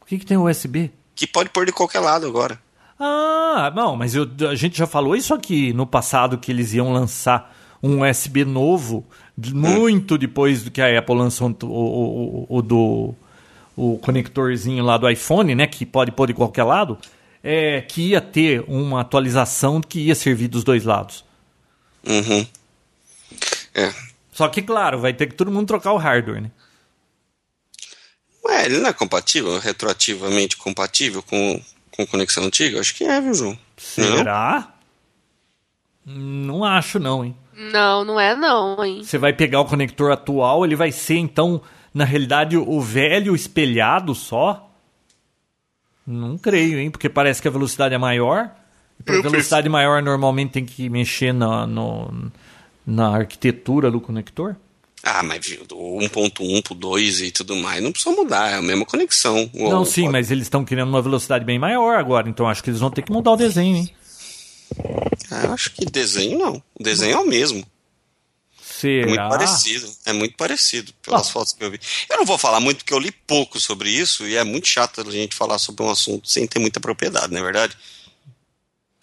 O que, que tem USB? Que pode pôr de qualquer lado agora. Ah, não, mas eu, a gente já falou isso aqui no passado que eles iam lançar um USB novo muito depois do que a Apple lançou o, o, o, do o conectorzinho lá do iPhone, né, que pode pôr de qualquer lado, é, que ia ter uma atualização que ia servir dos dois lados. Uhum. É. Só que, claro, vai ter que todo mundo trocar o hardware, né? Ué, ele não é compatível, retroativamente compatível com, com conexão antiga? Acho que é, viu, João? Não? Será? Não acho, não, hein? Não, não é não, hein? Você vai pegar o conector atual, ele vai ser, então, na realidade, o velho espelhado só? Não creio, hein? Porque parece que a velocidade é maior. E para velocidade maior, normalmente tem que mexer na, no- na arquitetura do conector. Ah, mas viu, do 1.1 pro 2 e tudo mais, não precisa mudar, é a mesma conexão. Não, Ou- sim, pode- mas eles estão querendo uma velocidade bem maior agora, então acho que eles vão ter que mudar o desenho, hein? Ah, eu acho que desenho não. O desenho é o mesmo. É muito Será? parecido. É muito parecido pelas Ah. fotos que eu vi. Eu não vou falar muito porque eu li pouco sobre isso e é muito chato a gente falar sobre um assunto sem ter muita propriedade, não é verdade?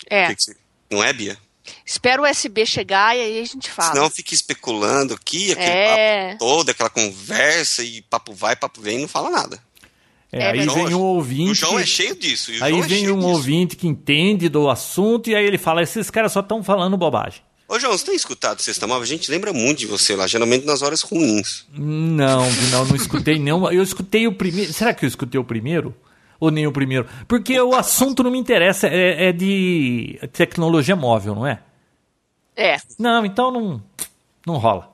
É. O que que você- Não é, Bia? Espera o USB chegar e aí a gente fala. Senão fica especulando aqui, aquele É. papo todo, aquela conversa e papo vai, papo vem e não fala nada. É, É aí vem um ouvinte. O João é cheio disso. Aí João é vem um disso. ouvinte que entende do assunto e aí ele fala: esses caras só estão falando bobagem. Ô, João, você tem escutado Sexta Móvel? A gente lembra muito de você lá, geralmente nas horas ruins. Não, não, não escutei não. Eu escutei o primeiro. Será que eu escutei o primeiro? Ou nem o primeiro? Porque o assunto não me interessa, é, é de tecnologia móvel, não é? É. Não, então não, não rola.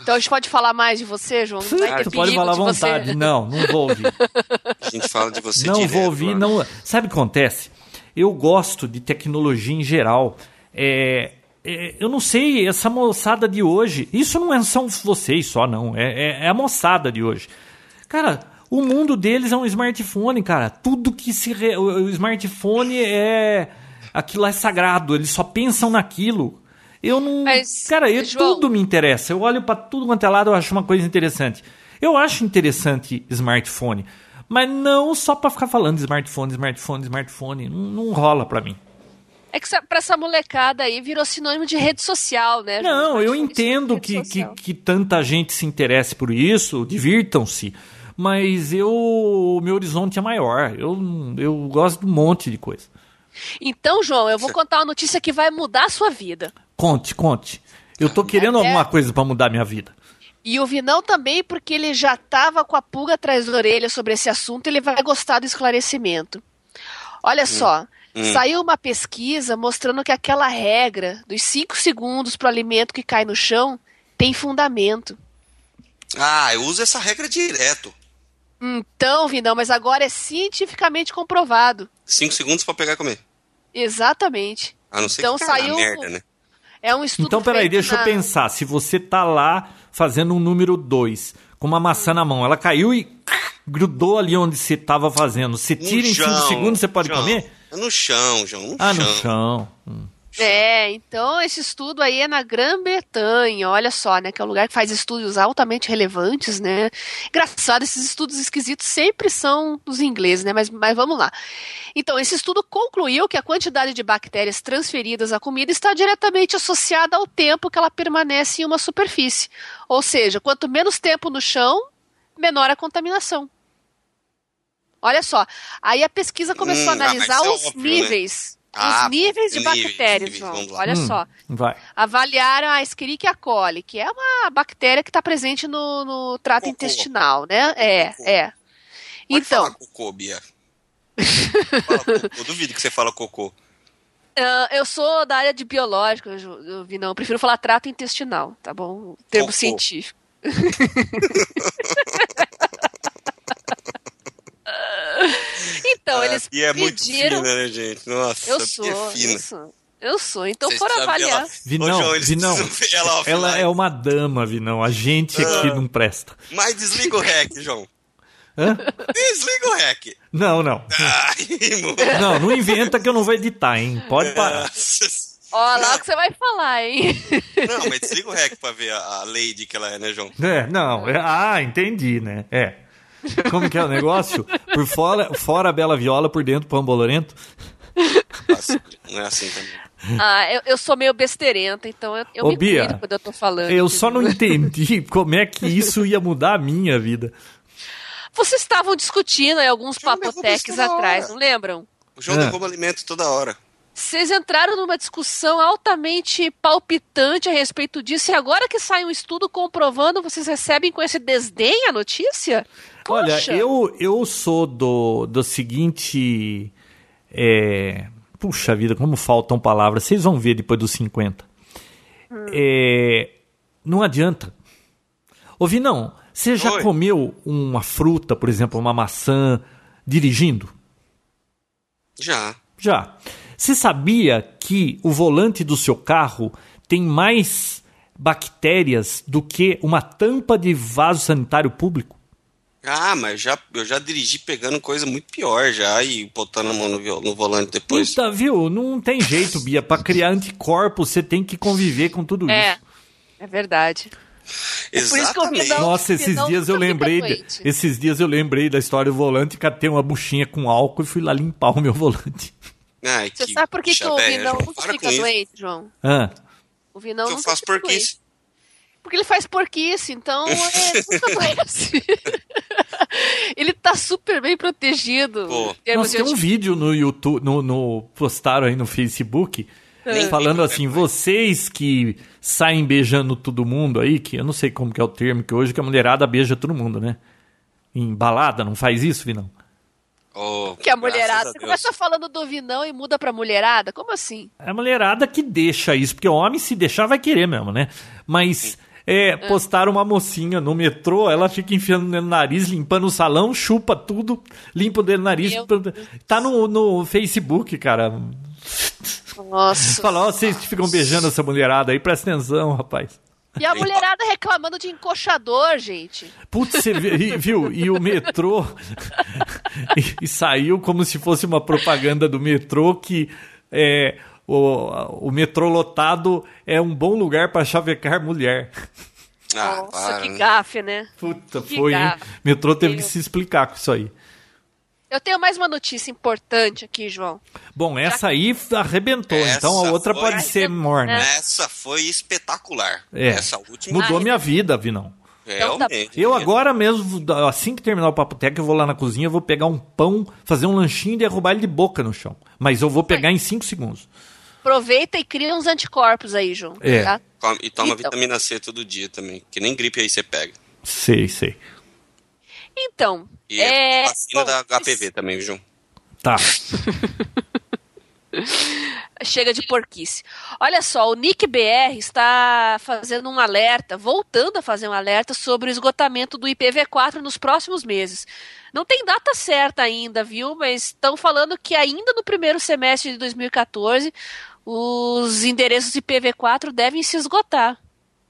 Então a gente pode falar mais de você, João? Não vai ter pode falar à de você. vontade. Não, não vou ouvir. A gente fala de você não direto vou ouvir, lá. não. Sabe o que acontece? Eu gosto de tecnologia em geral. É, é, eu não sei, essa moçada de hoje. Isso não é- são vocês só, não. É, é- é a moçada de hoje. Cara, o mundo deles é um smartphone, cara. Tudo que se. re- O smartphone é. Aquilo lá é sagrado. Eles só pensam naquilo. Eu não. Mas, cara, eu, João- tudo me interessa. Eu olho pra tudo quanto é lado, eu acho uma coisa interessante. Eu acho interessante smartphone. Mas não só pra ficar falando de smartphone, smartphone, smartphone. Não, não rola pra mim. É que pra essa molecada aí virou sinônimo de rede social, né? Não, eu Smartphone, entendo que, que, que tanta gente se interesse por isso, divirtam-se. Mas eu. O meu horizonte é maior. Eu, eu gosto de um monte de coisa. Então, João, eu vou contar uma notícia que vai mudar a sua vida. Conte, conte. Eu tô querendo Até- alguma coisa pra mudar minha vida. E o Vinão também, porque ele já tava com a pulga atrás da orelha sobre esse assunto, ele vai gostar do esclarecimento. Olha só, saiu uma pesquisa mostrando que aquela regra dos 5 segundos para o alimento que cai no chão tem fundamento. Ah, eu uso essa regra direto. Então, Vinão, mas agora é cientificamente comprovado. Cinco segundos pra pegar e comer. Exatamente. A não ser Então que saiu- merda, né? É um estudo Então, peraí, deixa eu na- pensar. Se você tá lá fazendo um número 2 com uma maçã na mão, ela caiu e grudou ali onde você tava fazendo. Você tira em 5 chão, segundos, você pode chão. comer? É no chão, João. No Ah, chão. no chão. Hum. É, então esse estudo aí é na Grã-Bretanha, olha só, né, que é um lugar que faz estudos altamente relevantes, né? Engraçado, esses estudos esquisitos sempre são dos ingleses, né? Mas, mas vamos lá. Então, esse estudo concluiu que a quantidade de bactérias transferidas à comida está diretamente associada ao tempo que ela permanece em uma superfície. Ou seja, quanto menos tempo no chão, menor a contaminação. Olha só, aí a pesquisa começou Hum, a ah, analisar é os óbvio, né? Ah, os níveis de níveis, bactérias, níveis, João. vamos. Olha Hum, só, Vai. avaliaram a Escherichia coli, que é uma bactéria que está presente no, no trato Cocô. intestinal, né? É, Cocô. é. Pode Então, falar cocô, Bia. Cocô. Duvido que você fala cocô. ah, eu sou da área de biológica, eu, eu vi não, eu prefiro falar trato intestinal, tá bom? Termo Cocô. científico. então, eles e é muito pediram. fina, né, gente? Nossa, eu Bia sou, é fina. eu sou. Eu sou. Então Vocês foram avaliar. ela- Vinão, Ô, João, eles Vinão. ela. Ela é uma dama, Vinão. A gente aqui não presta. Mas desliga o rec, João. Hã? Desliga o rec. Não, não. Ai. Não, não inventa que eu não vou editar, hein? Pode parar. Nossa. Ó, lá Não. o que você vai falar, hein? Não, mas desliga o rec pra ver a, a lady que ela é, né, João? É, não. é- ah, entendi, né? É. Como que é o negócio? Por fora, fora a bela viola, por dentro pão bolorento. Nossa, não é assim também. Ah, eu, eu sou meio besteirenta, então eu, eu Ô, me Bia, quando eu tô falando. Eu só não entendi como é que isso ia mudar a minha vida. Vocês estavam discutindo aí alguns papoteques atrás, não lembram? O João É. derruba alimento toda hora. Vocês entraram numa discussão altamente palpitante a respeito disso, e agora que sai um estudo comprovando, vocês recebem com esse desdém a notícia? Olha, Poxa. eu, eu sou do, do seguinte. É, puxa vida, como faltam palavras. Vocês vão ver depois dos 50. É, não adianta. Ouvi, não. Você já Oi. comeu uma fruta, por exemplo, uma maçã, dirigindo? Já. Já. Você sabia que o volante do seu carro tem mais bactérias do que uma tampa de vaso sanitário público? Ah, mas já, eu já dirigi pegando coisa muito pior já e botando a mão no, no volante depois. Então, viu? Não tem jeito, Bia. Para criar anticorpos, você tem que conviver com tudo É, isso. é verdade. É por isso que eu vi Exatamente. não- Nossa, esses dias eu lembrei, de- esses dias eu lembrei da história do volante, catei uma buchinha com álcool e fui lá limpar o meu volante. Ai, Você que sabe por que, que o Vinão para fica isso. doente, João? Ah, O Vinão Que eu nunca faço fica por doente. isso. Porque ele faz porquice, então é, nunca doente. ele tá super bem protegido. Pô. de tem um vídeo no YouTube, no, no postaram aí no Facebook, falando assim, vocês que saem beijando todo mundo aí, que eu não sei como que é o termo, que hoje que a mulherada beija todo mundo, né? Em balada, não faz isso, Vinão? Oh, Que a mulherada. a Você começa falando do Vinão e muda pra mulherada? Como assim? É a mulherada que deixa isso, porque o homem se deixar vai querer mesmo, né? Mas é, postaram uma mocinha no metrô, ela fica enfiando no nariz, limpando o salão, chupa tudo, limpa o dedo no nariz. Meu Tá no, no Facebook, cara. Nossa. Fala, ó, vocês que ficam beijando essa mulherada aí, presta atenção, rapaz. E a mulherada reclamando de encoxador, gente. Putz, você vi- viu? E o metrô. e, e saiu como se fosse uma propaganda do metrô que é, o, o metrô lotado é um bom lugar para chavecar mulher. Ah, Nossa, para, que né? gafe, né? Puta, Que foi, hein? gafe. metrô teve Meu. que se explicar com isso aí. Eu tenho mais uma notícia importante aqui, João. Bom, essa aí arrebentou, Essa então a outra foi- pode ser morna. Essa foi espetacular. É. Essa última Mudou Ah, minha vida, Vinão. Então tá realmente. Eu agora mesmo, assim que terminar o Papo Tech, eu vou lá na cozinha, vou pegar um pão, fazer um lanchinho e derrubar ele de boca no chão. Mas eu vou pegar em 5 segundos. Aproveita e cria uns anticorpos aí, João. É. Tá? E toma Então. vitamina C todo dia também. Que nem gripe aí você pega. Sei, sei. Então. E é... a vacina bom, da HPV também, viu, João? Tá. Chega de porquice. Olha só, o Nick BR está fazendo um alerta, voltando a fazer um alerta sobre o esgotamento do IPv4 nos próximos meses. Não tem data certa ainda, viu? Mas estão falando que ainda no primeiro semestre de 2014 os endereços IPv4 devem se esgotar.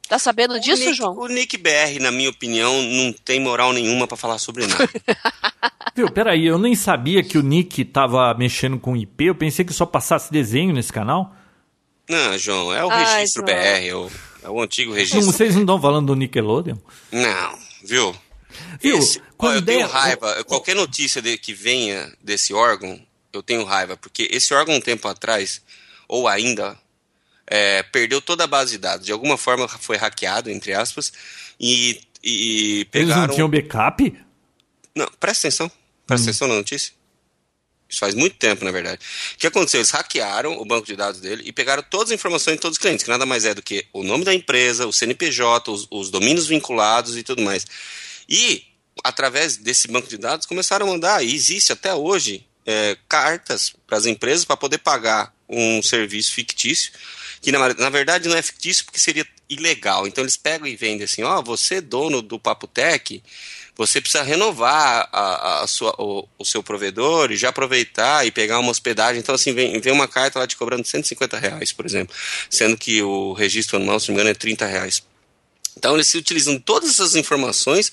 Tá sabendo disso, o Nick, João? O Nick BR, na minha opinião, não tem moral nenhuma pra falar sobre nada. Viu, peraí, eu nem sabia que o Nick tava mexendo com IP, eu pensei que só passasse desenho nesse canal. não, João, é o Ai, registro João. BR, é o, é o antigo Não, registro. vocês não estão falando do Nickelodeon? Não, viu? Viu, Esse, ó, quando eu tenho raiva. Qualquer notícia de- que venha desse órgão, eu tenho raiva. Porque esse órgão, um tempo atrás, ou ainda, é, perdeu toda a base de dados. De alguma forma foi hackeado, entre aspas, e, e Eles pegaram... não tinham backup? Não, presta atenção. Presta atenção na notícia. Isso faz muito tempo, na verdade. O que aconteceu? Eles hackearam o banco de dados dele e pegaram todas as informações de todos os clientes, que nada mais é do que o nome da empresa, o CNPJ, os, os domínios vinculados e tudo mais. E, através desse banco de dados, começaram a mandar, e existe até hoje, é, cartas para as empresas para poder pagar um serviço fictício, que na, na verdade não é fictício porque seria ilegal. Então eles pegam e vendem assim, ó, você dono do Papotec, você precisa renovar a, a sua, o, o seu provedor e já aproveitar e pegar uma hospedagem. Então, assim, vem, vem uma carta lá te cobrando 150 reais, por exemplo, sendo que o registro anual, se não me engano, é 30 reais. Então, eles se utilizam todas essas informações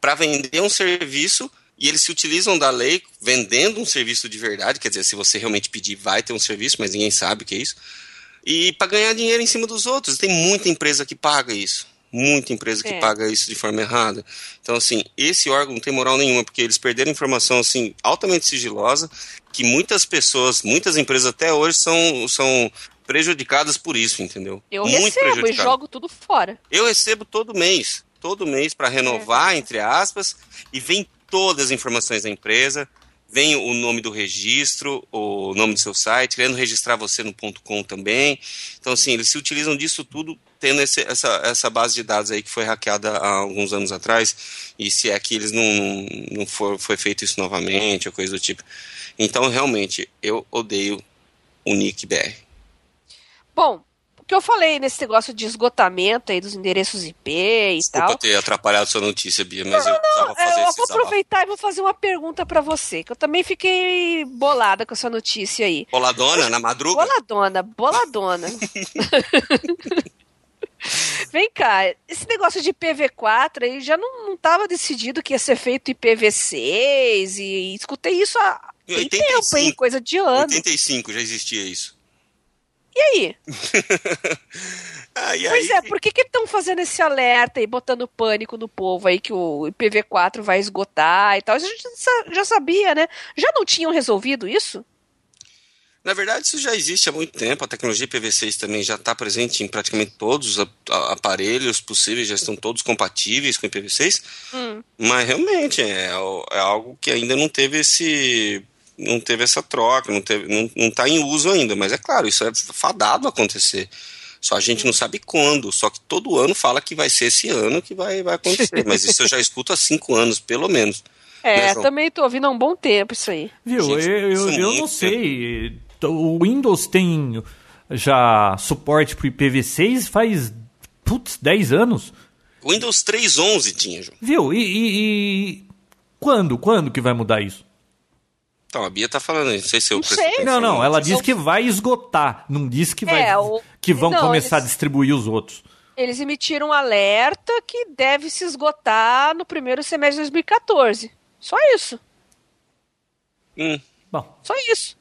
para vender um serviço e eles se utilizam da lei vendendo um serviço de verdade, quer dizer, se você realmente pedir, vai ter um serviço, mas ninguém sabe o que é isso, e para ganhar dinheiro em cima dos outros. Tem muita empresa que paga isso. Muita empresa que É. paga isso de forma errada. Então, assim, esse órgão não tem moral nenhuma, porque eles perderam informação, assim, altamente sigilosa, que muitas pessoas, muitas empresas até hoje são, são prejudicadas por isso, entendeu? Eu Muito recebo e jogo tudo fora. Eu recebo todo mês, todo mês para renovar, entre aspas, e vem todas as informações da empresa. Vem o nome do registro, o nome do seu site, querendo registrar você no .com também. Então, assim, eles se utilizam disso tudo tendo esse, essa, essa base de dados aí que foi hackeada há alguns anos atrás, e se é que eles não, não for, foi feito isso novamente, ou coisa do tipo. Então, realmente, eu odeio o Nick BR. Bom, que eu falei nesse negócio de esgotamento aí dos endereços IP e Desculpa tal. ter atrapalhado sua notícia, Bia, mas eu precisava É, fazer eu esse vou desabafo. aproveitar e vou fazer uma pergunta pra você, que eu também fiquei bolada com essa notícia aí. Boladona, na madruga? Boladona, boladona. Vem cá, esse negócio de IPv4 aí já não, não tava decidido que ia ser feito IPv6 e, escutei isso há Em tem tempo, hein? 85. Coisa de ano. 85 já existia isso. E aí? Ah, e Pois aí, é, por que estão fazendo esse alerta e botando pânico no povo aí que o IPv4 vai esgotar e tal? A gente já sabia, né? Já não tinham resolvido isso? Na verdade, isso já existe há muito tempo. A tecnologia IPv6 também já está presente em praticamente todos os aparelhos possíveis, já estão todos compatíveis com IPv6. Hum. Mas realmente é, é algo que ainda não teve esse. Não teve essa troca, não está não, não tá em uso ainda. Mas é claro, isso é fadado a acontecer. Só a gente não sabe quando. Só que todo ano fala que vai ser esse ano que vai, vai acontecer. Mas isso eu já escuto há cinco anos, pelo menos. É, Né, também tô ouvindo há um bom tempo isso aí. Viu? Gente, eu eu, é eu muito não sei. O Windows tem já suporte para IPv6 faz putz, 10 anos. O Windows 3.11 tinha, João. Viu? E, e- e quando? Quando que vai mudar isso? Então, a Bia tá falando, não sei se eu Não sei. Não, não, ela diz que vai esgotar, não diz que vai É, o- que vão não, começar a eles- distribuir os outros. Eles emitiram um alerta que deve se esgotar no primeiro semestre de 2014. Só isso. Hum, Bom, Só isso.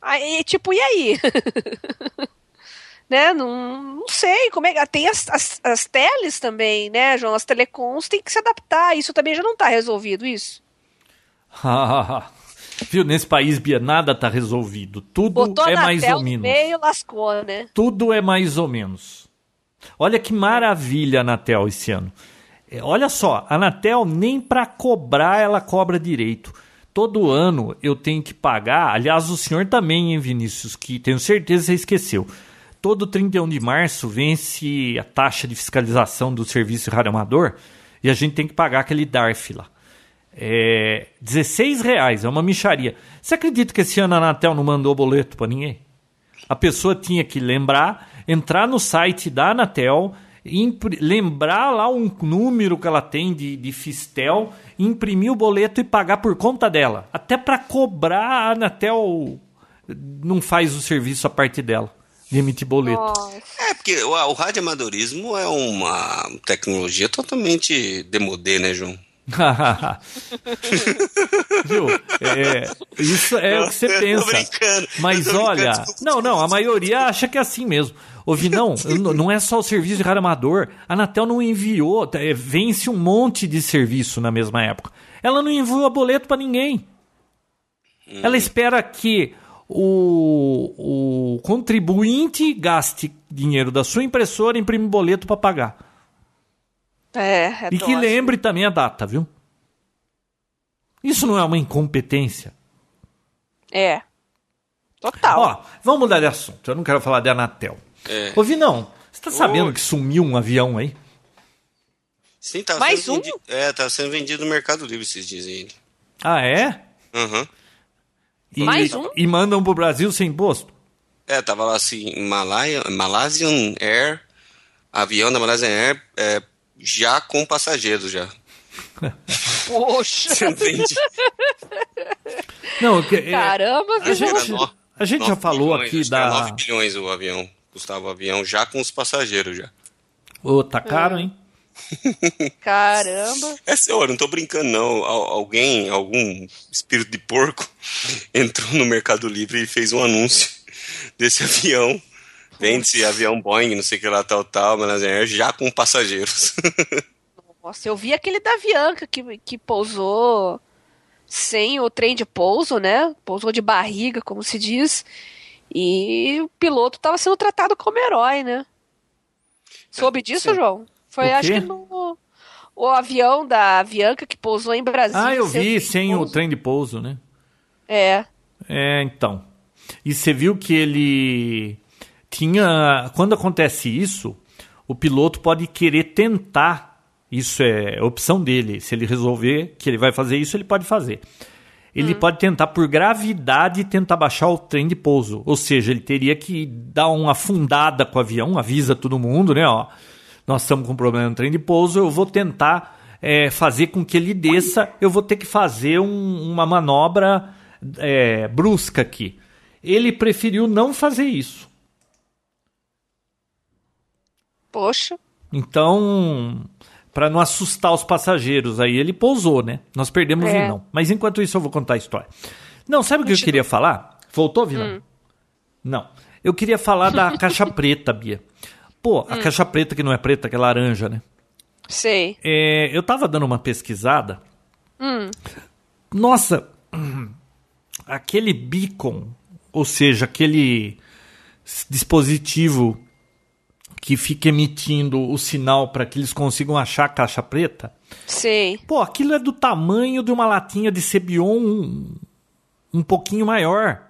Aí, tipo, e aí? né? Não, não sei como é que. Tem as, as, as teles também, né, João? As telecoms têm que se adaptar. Isso também já não está resolvido, isso. viu? Nesse país, Bia, nada tá resolvido. Tudo Botou é mais ou no menos. meio, lascou, né? Tudo é mais ou menos. Olha que maravilha a Anatel esse ano. É, Olha só, a Anatel nem para cobrar ela cobra direito. Todo ano eu tenho que pagar. Aliás, o senhor também, hein, Vinícius, que tenho certeza que você esqueceu. Todo 31 de março vence a taxa de fiscalização do serviço de rádio amador e a gente tem que pagar aquele DARF lá. É 16 reais, é uma micharia. Você acredita que esse ano a Anatel não mandou boleto para ninguém? A pessoa tinha que lembrar, entrar no site da Anatel, lembrar lá um número que ela tem de, de Fistel, imprimir o boleto e pagar por conta dela. Até para cobrar, a Anatel não faz o serviço a parte dela, de emitir boleto. Nossa. É, porque o, o radioamadorismo é uma tecnologia totalmente demodê, né, João? Viu? É, isso é o que você pensa. Mas olha, não, não, a maioria acha que é assim mesmo. Ouvi, não, não é só o serviço de rádio amador. A Anatel não enviou, é, vence um monte de serviço na mesma época. Ela não enviou boleto pra ninguém. Ela espera que o, o contribuinte gaste dinheiro da sua impressora e imprime boleto pra pagar. É, é E que lembre também a data, viu? Isso não é uma incompetência? É. Total. Ó, vamos mudar de assunto. Eu não quero falar de Anatel. É. Ô, Vinão, você tá sabendo que sumiu um avião aí? Sim, tava Mais sendo um? vendi- É, tava sendo vendido no Mercado Livre dias aí. Ah, é? Aham. E, Mais um? E mandam pro Brasil sem imposto? É, tava lá assim, Malaya, Malaysian Air, avião da Malaysian Air, é, já com passageiros já. Poxa. Vendido. Não, que- é, Caramba, a gente, no- a gente já falou bilhões, aqui era da... 9 bilhões o avião, custava o avião já com os passageiros já. Ô, tá caro, hein? Caramba. É sério, eu não tô brincando não. Al- Alguém, algum espírito de porco entrou no Mercado Livre e fez um anúncio desse avião. Vende-se avião Boeing, não sei o que lá, tal, tal, Malaysian Air, já com passageiros. Nossa, eu vi aquele da Avianca que, que pousou sem o trem de pouso, né? Pousou de barriga, como se diz. E o piloto estava sendo tratado como herói, né? Soube disso, sim. João? Foi, O acho que no. O avião da Avianca que pousou em Brasília. Ah, eu vi, sem o pouso. trem de pouso, né? É. É, então. E você viu que ele tinha. Quando acontece isso, o piloto pode querer tentar. Isso é opção dele. Se ele resolver que ele vai fazer isso, ele pode fazer. Ele pode tentar, por gravidade, tentar baixar o trem de pouso. Ou seja, ele teria que dar uma afundada com o avião, avisa todo mundo, né? Ó, nós estamos com um problema no trem de pouso, eu vou tentar é, fazer com que ele desça, eu vou ter que fazer um- uma manobra é, brusca aqui. Ele preferiu não fazer isso. Poxa. Então, para não assustar os passageiros, aí ele pousou, né? Nós perdemos É. o Vinão. Mas enquanto isso, eu vou contar a história. Não, sabe o que eu queria falar? Voltou, Vinão? Não. Eu queria falar da caixa preta, Bia. Pô, a caixa preta que não é preta, que é laranja, né? Sei. É, eu tava dando uma pesquisada. Hum. Nossa, aquele beacon, ou seja, aquele dispositivo que fica emitindo o sinal para que eles consigam achar a caixa preta. Sei. Pô, aquilo é do tamanho de uma latinha de Cebion um, um pouquinho maior.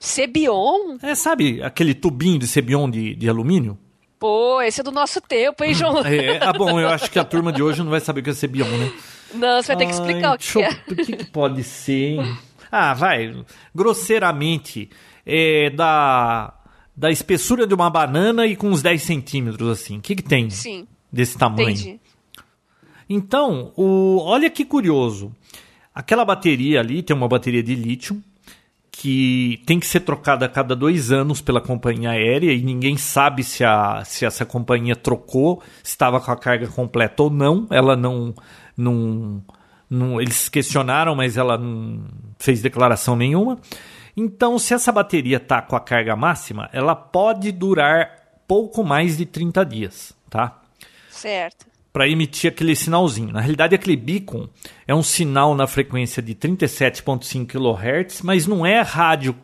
Cebion? É, sabe aquele tubinho de Cebion de, de alumínio? Pô, esse é do nosso tempo, hein, João? É, ah, bom, eu acho que a turma de hoje não vai saber o que é Cebion, né? Não, você vai ter que explicar Ai, o que, eu- é. O que, que pode ser, hein? Ah, vai. Grosseiramente, é da, da espessura de uma banana e com uns 10 centímetros, assim. O que, que tem Sim, desse tamanho? entendi. Então, o, olha que curioso. Aquela bateria ali tem uma bateria de lítio que tem que ser trocada a cada dois anos pela companhia aérea e ninguém sabe se, a, se essa companhia trocou, se estava com a carga completa ou não. Ela não, não, não. Eles questionaram, mas ela não fez declaração nenhuma. Então, se essa bateria está com a carga máxima, ela pode durar pouco mais de 30 dias, tá? Certo. para emitir aquele sinalzinho. Na realidade, aquele beacon é um sinal na frequência de 37.5 kHz, mas não é rádio,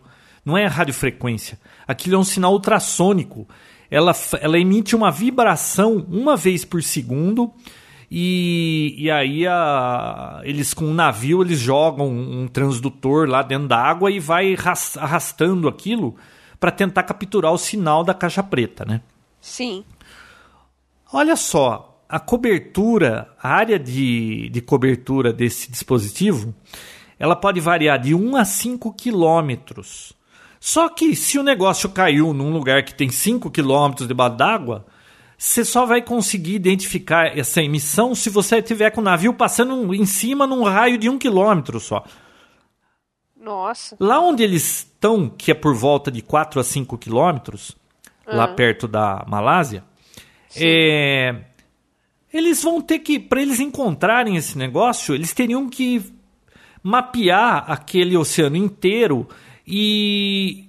não é radiofrequência. Aquilo é um sinal ultrassônico. Ela, ela emite uma vibração uma vez por segundo e, e aí a- eles com um navio eles jogam um transdutor lá dentro da água e vai ras- arrastando aquilo para tentar capturar o sinal da caixa preta, né? Sim. Olha só, a cobertura, a área de, de cobertura desse dispositivo, ela pode variar de 1 a 5 quilômetros. Só que se o negócio caiu num lugar que tem 5 quilômetros debaixo d'água, você só vai conseguir identificar essa emissão se você tiver com o navio passando em cima num raio de 1 quilômetro só. Nossa. Lá onde eles estão, que é por volta de 4 a 5 quilômetros, lá perto da Malásia, é, eles vão ter que, para eles encontrarem esse negócio, eles teriam que mapear aquele oceano inteiro e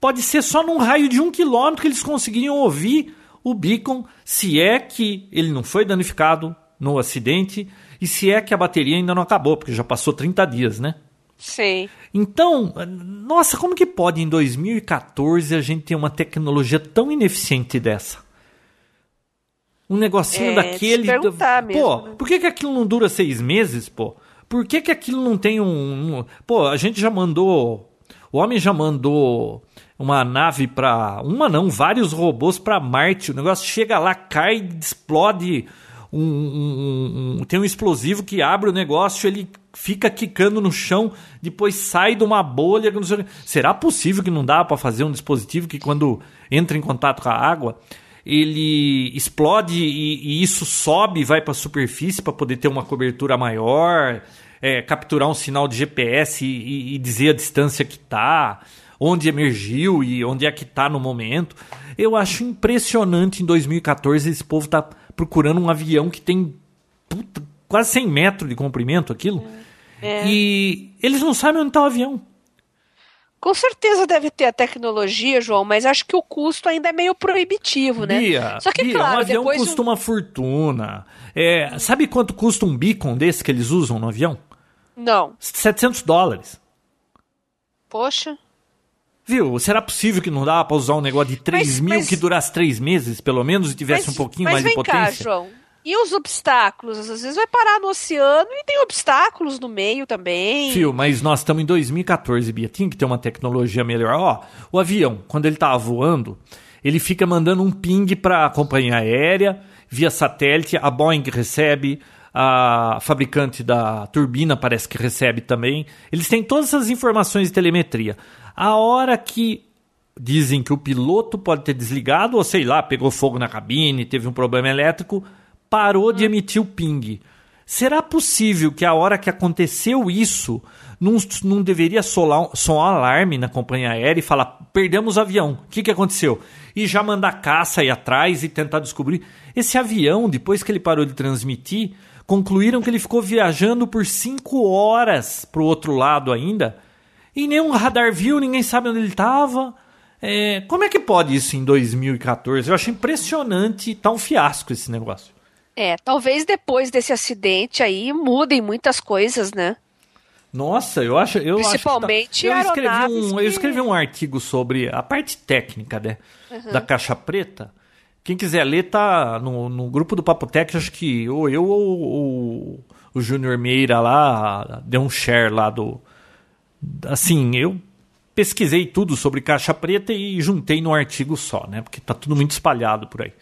pode ser só num raio de um quilômetro que eles conseguiriam ouvir o beacon, se é que ele não foi danificado no acidente e se é que a bateria ainda não acabou, porque já passou 30 dias, né? Sei. Então, nossa, como que pode em 2014 a gente ter uma tecnologia tão ineficiente dessa? Um negocinho É, daquele. perguntar mesmo, pô, né? por que, que aquilo não dura seis meses, pô? Por que, que aquilo não tem um, um- Pô, a gente já mandou. O homem já mandou uma nave pra. Uma não, vários robôs pra Marte. O negócio chega lá, cai, explode. Um, um- um- tem um explosivo que abre o negócio, ele fica quicando no chão, depois sai de uma bolha. Será possível que não dá pra fazer um dispositivo que quando entra em contato com a água ele explode e, e isso sobe vai para a superfície para poder ter uma cobertura maior, é, capturar um sinal de GPS e- e dizer a distância que está, onde emergiu e onde é que está no momento. Eu acho impressionante em 2014 esse povo tá procurando um avião que tem puta, quase 100 metros de comprimento aquilo. É. E eles não sabem onde está o avião. Com certeza deve ter a tecnologia, João, mas acho que o custo ainda é meio proibitivo, né? Bia, Só que, Bia, claro, um avião custa um- uma fortuna. É, sabe quanto custa um beacon desse que eles usam no avião? Não. 700 dólares. Poxa. Viu? Será possível que não dá pra usar um negócio de 3 Mas- mil mas- que durasse 3 meses, pelo menos, e tivesse mas, um pouquinho mais de vem cá, potência? João. E os obstáculos? Às vezes vai parar no oceano e tem obstáculos no meio também. Fio, mas nós estamos em 2014, Bia. Tinha que ter uma tecnologia melhor. Ó, o avião, quando ele tava voando, ele fica mandando um ping para a companhia aérea via satélite. A Boeing recebe, a fabricante da turbina parece que recebe também. Eles têm todas essas informações de telemetria. A hora que dizem que o piloto pode ter desligado, ou sei lá, pegou fogo na cabine, teve um problema elétrico, parou de emitir o ping. Será possível que a hora que aconteceu isso, não, não deveria soar, soar um alarme na companhia aérea e falar: perdemos o avião, o que, que aconteceu? E já mandar caça aí atrás e tentar descobrir. Esse avião, depois que ele parou de transmitir, concluíram que ele ficou viajando por cinco horas para o outro lado ainda. E nenhum radar viu, ninguém sabe onde ele estava. É, como é que pode isso em 2014? Eu acho impressionante, tá um fiasco esse negócio. É, talvez depois desse acidente aí mudem muitas coisas, né? Nossa, eu acho. Eu Principalmente acho tá... eu, escrevi um, que... eu escrevi um artigo sobre a parte técnica né, uhum. da caixa preta. Quem quiser ler, tá no, no grupo do Papo Tech, acho que ou eu ou, ou o Júnior Meira lá deu um share lá do. Assim, eu pesquisei tudo sobre caixa preta e juntei num artigo só, né? Porque tá tudo muito espalhado por aí.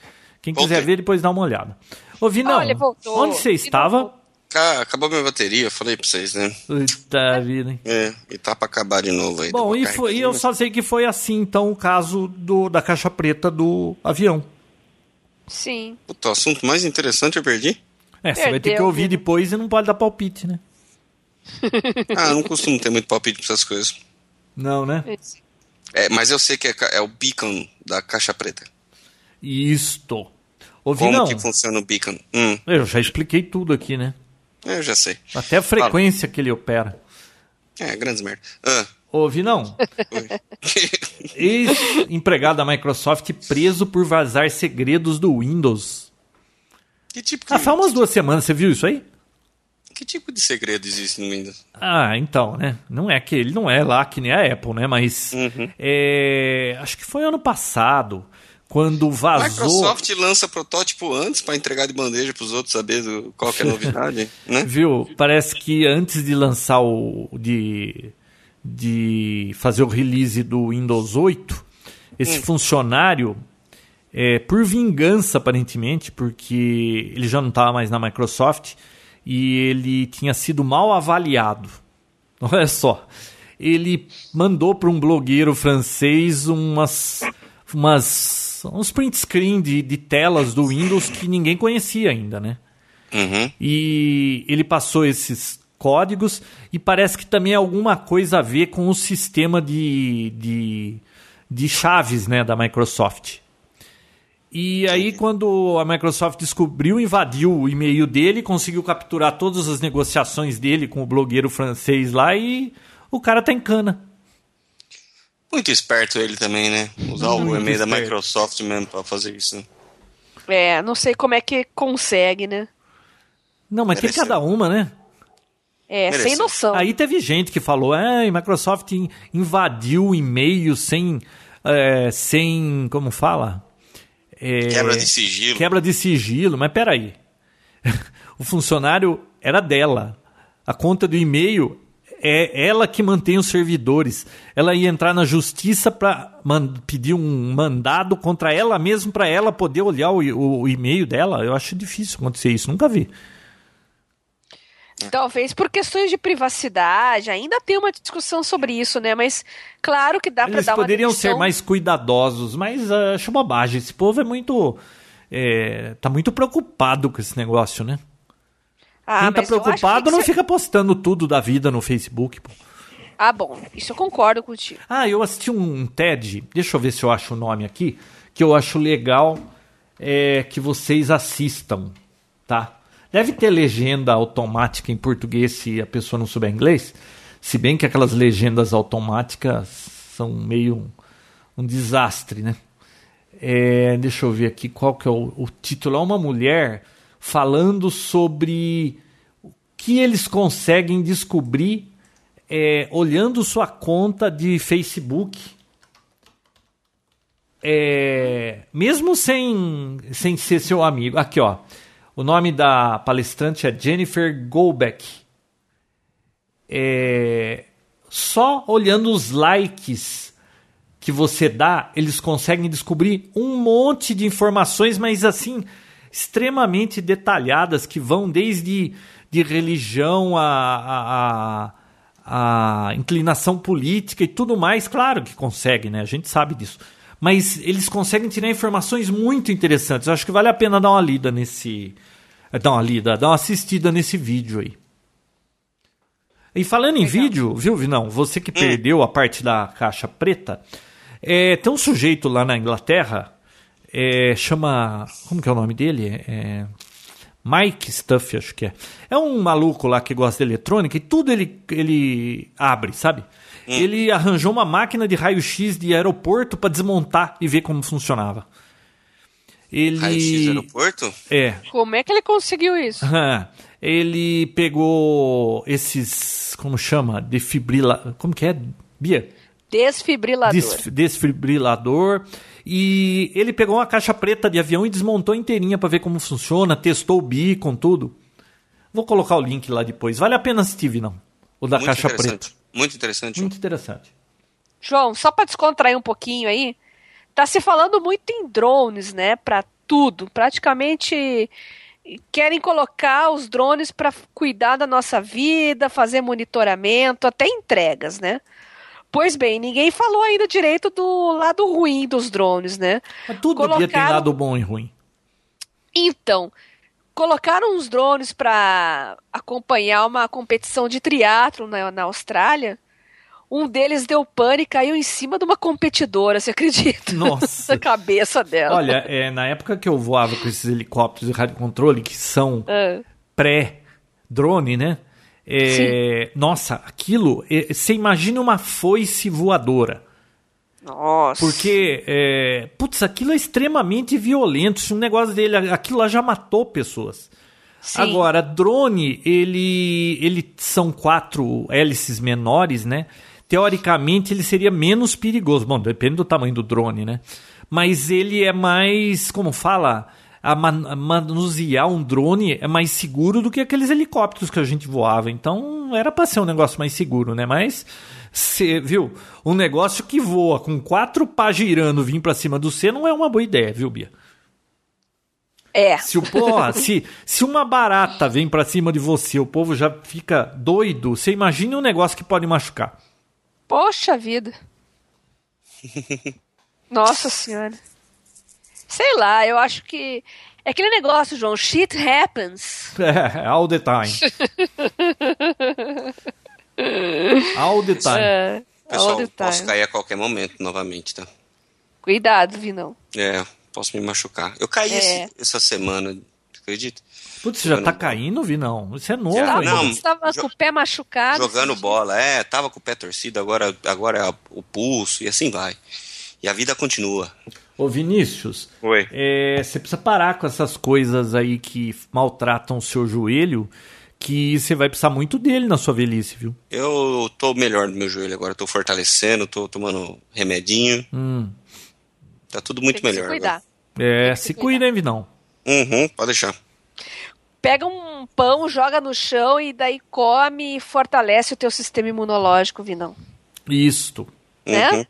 Quem quiser okay. ver, depois dá uma olhada. Ô, Vinão, Olha, onde você estava? Ah, acabou minha bateria, falei pra vocês, né? Puta vida, hein? É, e tá pra acabar de novo aí. Bom, e, foi, e eu só sei que foi assim, então, o caso do, da caixa preta do avião. Sim. Puta, o assunto mais interessante eu perdi? É, você vai ter que ouvir depois e não pode dar palpite, né? Ah, eu não costumo ter muito palpite pra essas coisas. Não, né? É, mas eu sei que é, é o beacon da caixa preta. Isto. Ouvi, Como não. que funciona o beacon? Hum. Eu já expliquei tudo aqui, né? Eu já sei. Até a frequência Fala. que ele opera. É, grandes merda. Ah. Ouvi, não. Ex-empregado da Microsoft preso por vazar segredos do Windows. Que tipo de... Ah, faz umas duas semanas, você viu isso aí? Que tipo de segredo existe no Windows? Ah, então, né? Não é que ele não é lá que nem a Apple, né? Mas uhum. é, acho que foi ano passado quando vazou. A Microsoft lança protótipo antes para entregar de bandeja para os outros saber qual é a novidade, né? Viu? Parece que antes de lançar o de de fazer o release do Windows 8, esse hum. funcionário é, por vingança aparentemente, porque ele já não estava mais na Microsoft e ele tinha sido mal avaliado. Olha só, ele mandou para um blogueiro francês umas umas uns print screen de, de telas do Windows que ninguém conhecia ainda, né? Uhum. E ele passou esses códigos e parece que também é alguma coisa a ver com o sistema de, de, de chaves né, da Microsoft. E aí, quando a Microsoft descobriu, invadiu o e-mail dele, conseguiu capturar todas as negociações dele com o blogueiro francês lá e o cara tá em cana. Muito esperto ele também, né? Usar Muito o e-mail da Microsoft mesmo pra fazer isso. Né? É, não sei como é que consegue, né? Não, mas Mereceu. tem cada uma, né? É, Mereceu. sem noção. Aí teve gente que falou, é, a Microsoft invadiu o e-mail sem, é, sem, como fala? É, quebra de sigilo. Quebra de sigilo, mas peraí. o funcionário era dela. A conta do e-mail é ela que mantém os servidores. Ela ia entrar na justiça para pedir um mandado contra ela mesmo para ela poder olhar o, o, o, e-mail dela. Eu acho difícil acontecer isso, nunca vi. Talvez por questões de privacidade, ainda tem uma discussão sobre isso, né? Mas claro que dá para dar uma Eles poderiam ser mais cuidadosos, mas uh, acho bobagem. Esse povo é muito. É, tá muito preocupado com esse negócio, né? Ah, Quem tá preocupado que não fica postando tudo da vida no Facebook, pô. Ah, bom, isso eu concordo contigo. Ah, eu assisti um TED, deixa eu ver se eu acho o nome aqui, que eu acho legal é, que vocês assistam, tá? Deve ter legenda automática em português se a pessoa não souber inglês, se bem que aquelas legendas automáticas são meio um, um desastre, né? É, deixa eu ver aqui qual que é o, o título. É uma mulher falando sobre o que eles conseguem descobrir é, olhando sua conta de Facebook. É, mesmo sem, sem ser seu amigo. Aqui, ó. O nome da palestrante é Jennifer Goldbeck. É, só olhando os likes que você dá, eles conseguem descobrir um monte de informações, mas assim, extremamente detalhadas, que vão desde de religião a, a, a, a inclinação política e tudo mais. Claro que consegue, né? A gente sabe disso. Mas eles conseguem tirar informações muito interessantes. Eu acho que vale a pena dar uma lida nesse. Dar uma lida, dar uma assistida nesse vídeo aí. E falando em Legal. vídeo, viu, Vinão? Você que hum. perdeu a parte da caixa preta, é, tem um sujeito lá na Inglaterra, é, chama. Como que é o nome dele? É, Mike Stuff, acho que é. É um maluco lá que gosta de eletrônica e tudo ele, ele abre, sabe? Hum. Ele arranjou uma máquina de raio-x de aeroporto para desmontar e ver como funcionava. Ele... Raio-x de aeroporto? É. Como é que ele conseguiu isso? ele pegou esses, como chama? Defibrila... Como que é? Bia? Desfibrilador. Des, desfibrilador. E ele pegou uma caixa preta de avião e desmontou inteirinha para ver como funciona, testou o beacon, tudo. Vou colocar o link lá depois. Vale a pena assistir, não? O da Muito caixa preta. Muito interessante. Muito interessante. João, só para descontrair um pouquinho aí, tá se falando muito em drones, né, para tudo. Praticamente querem colocar os drones para cuidar da nossa vida, fazer monitoramento, até entregas, né? Pois bem, ninguém falou ainda direito do lado ruim dos drones, né? Mas tudo Colocaram... tem lado bom e ruim. Então, colocaram uns drones para acompanhar uma competição de triatlo na, na Austrália. Um deles deu pane e caiu em cima de uma competidora, você acredita? Nossa. Na cabeça dela. Olha, é, na época que eu voava com esses helicópteros de rádio controle, que são ah. pré-drone, né? É, nossa, aquilo. É, você imagina uma foice voadora. Nossa. Porque, é, putz, aquilo é extremamente violento. Se um negócio dele, aquilo lá já matou pessoas. Sim. Agora, drone, ele, ele são quatro hélices menores, né? Teoricamente, ele seria menos perigoso. Bom, depende do tamanho do drone, né? Mas ele é mais, como fala, a man manusear um drone é mais seguro do que aqueles helicópteros que a gente voava. Então era para ser um negócio mais seguro, né? Mas você viu, um negócio que voa com quatro pás girando vir para cima do C não é uma boa ideia, viu, Bia? É. Se o porra, se, se uma barata vem para cima de você, o povo já fica doido. Você imagina um negócio que pode machucar. Poxa vida. Nossa senhora. Sei lá, eu acho que. É aquele negócio, João, shit happens. É, all the time. all the time. É, Pessoal, the time. posso cair a qualquer momento novamente, tá? Cuidado, Vinão. É, posso me machucar. Eu caí é. esse, essa semana, acredita? Putz, você já tá caindo, Vinão? Isso é novo já, ainda. Não, você tava com o pé machucado. Jogando bola, é, tava com o pé torcido, agora, agora é o pulso e assim vai. E a vida continua. Ô Vinícius, Oi. É, você precisa parar com essas coisas aí que maltratam o seu joelho, que você vai precisar muito dele na sua velhice, viu? Eu tô melhor no meu joelho agora, tô fortalecendo, tô tomando remedinho. Hum. Tá tudo muito melhor. Se cuidar. É, se, se cuida, hein, Vinão? Uhum, pode deixar. Pega um pão, joga no chão e daí come e fortalece o teu sistema imunológico, Vinão. Isto. Né? Uhum.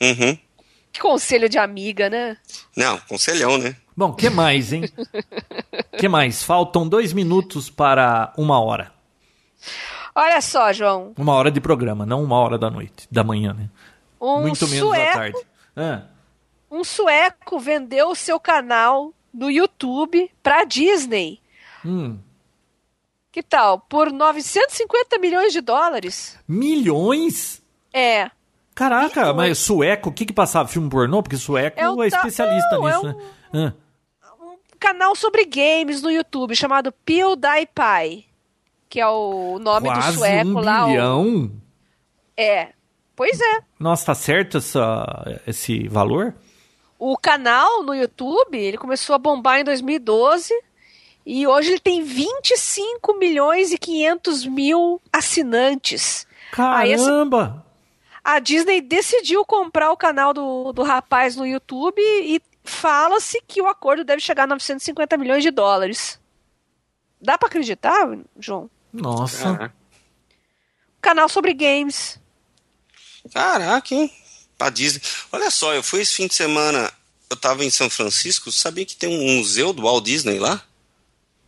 Uhum. Que conselho de amiga, né? Não, conselhão, né? Bom, que mais, hein? que mais? Faltam dois minutos para uma hora. Olha só, João. Uma hora de programa, não uma hora da noite, da manhã, né? Um Muito menos sueco, da tarde. Ah. Um sueco vendeu o seu canal no YouTube pra Disney. Hum. Que tal? Por 950 milhões de dólares. Milhões? É. Caraca, mas sueco, o que que passava? Filme pornô? Porque sueco é, é especialista não, nisso, é um, né? Ah. Um canal sobre games no YouTube chamado PewDiePie, que é o nome Quase do sueco um lá. Bilhão? O... É. Pois é. Nossa, tá certo essa, esse valor? O canal no YouTube, ele começou a bombar em 2012 e hoje ele tem 25 milhões e 500 mil assinantes. Caramba! A Disney decidiu comprar o canal do, do rapaz no YouTube e fala-se que o acordo deve chegar a 950 milhões de dólares. Dá pra acreditar, João? Nossa. Caraca, Canal sobre games. Caraca, hein? Pra Disney. Olha só, eu fui esse fim de semana, eu tava em São Francisco, sabia que tem um museu do Walt Disney lá?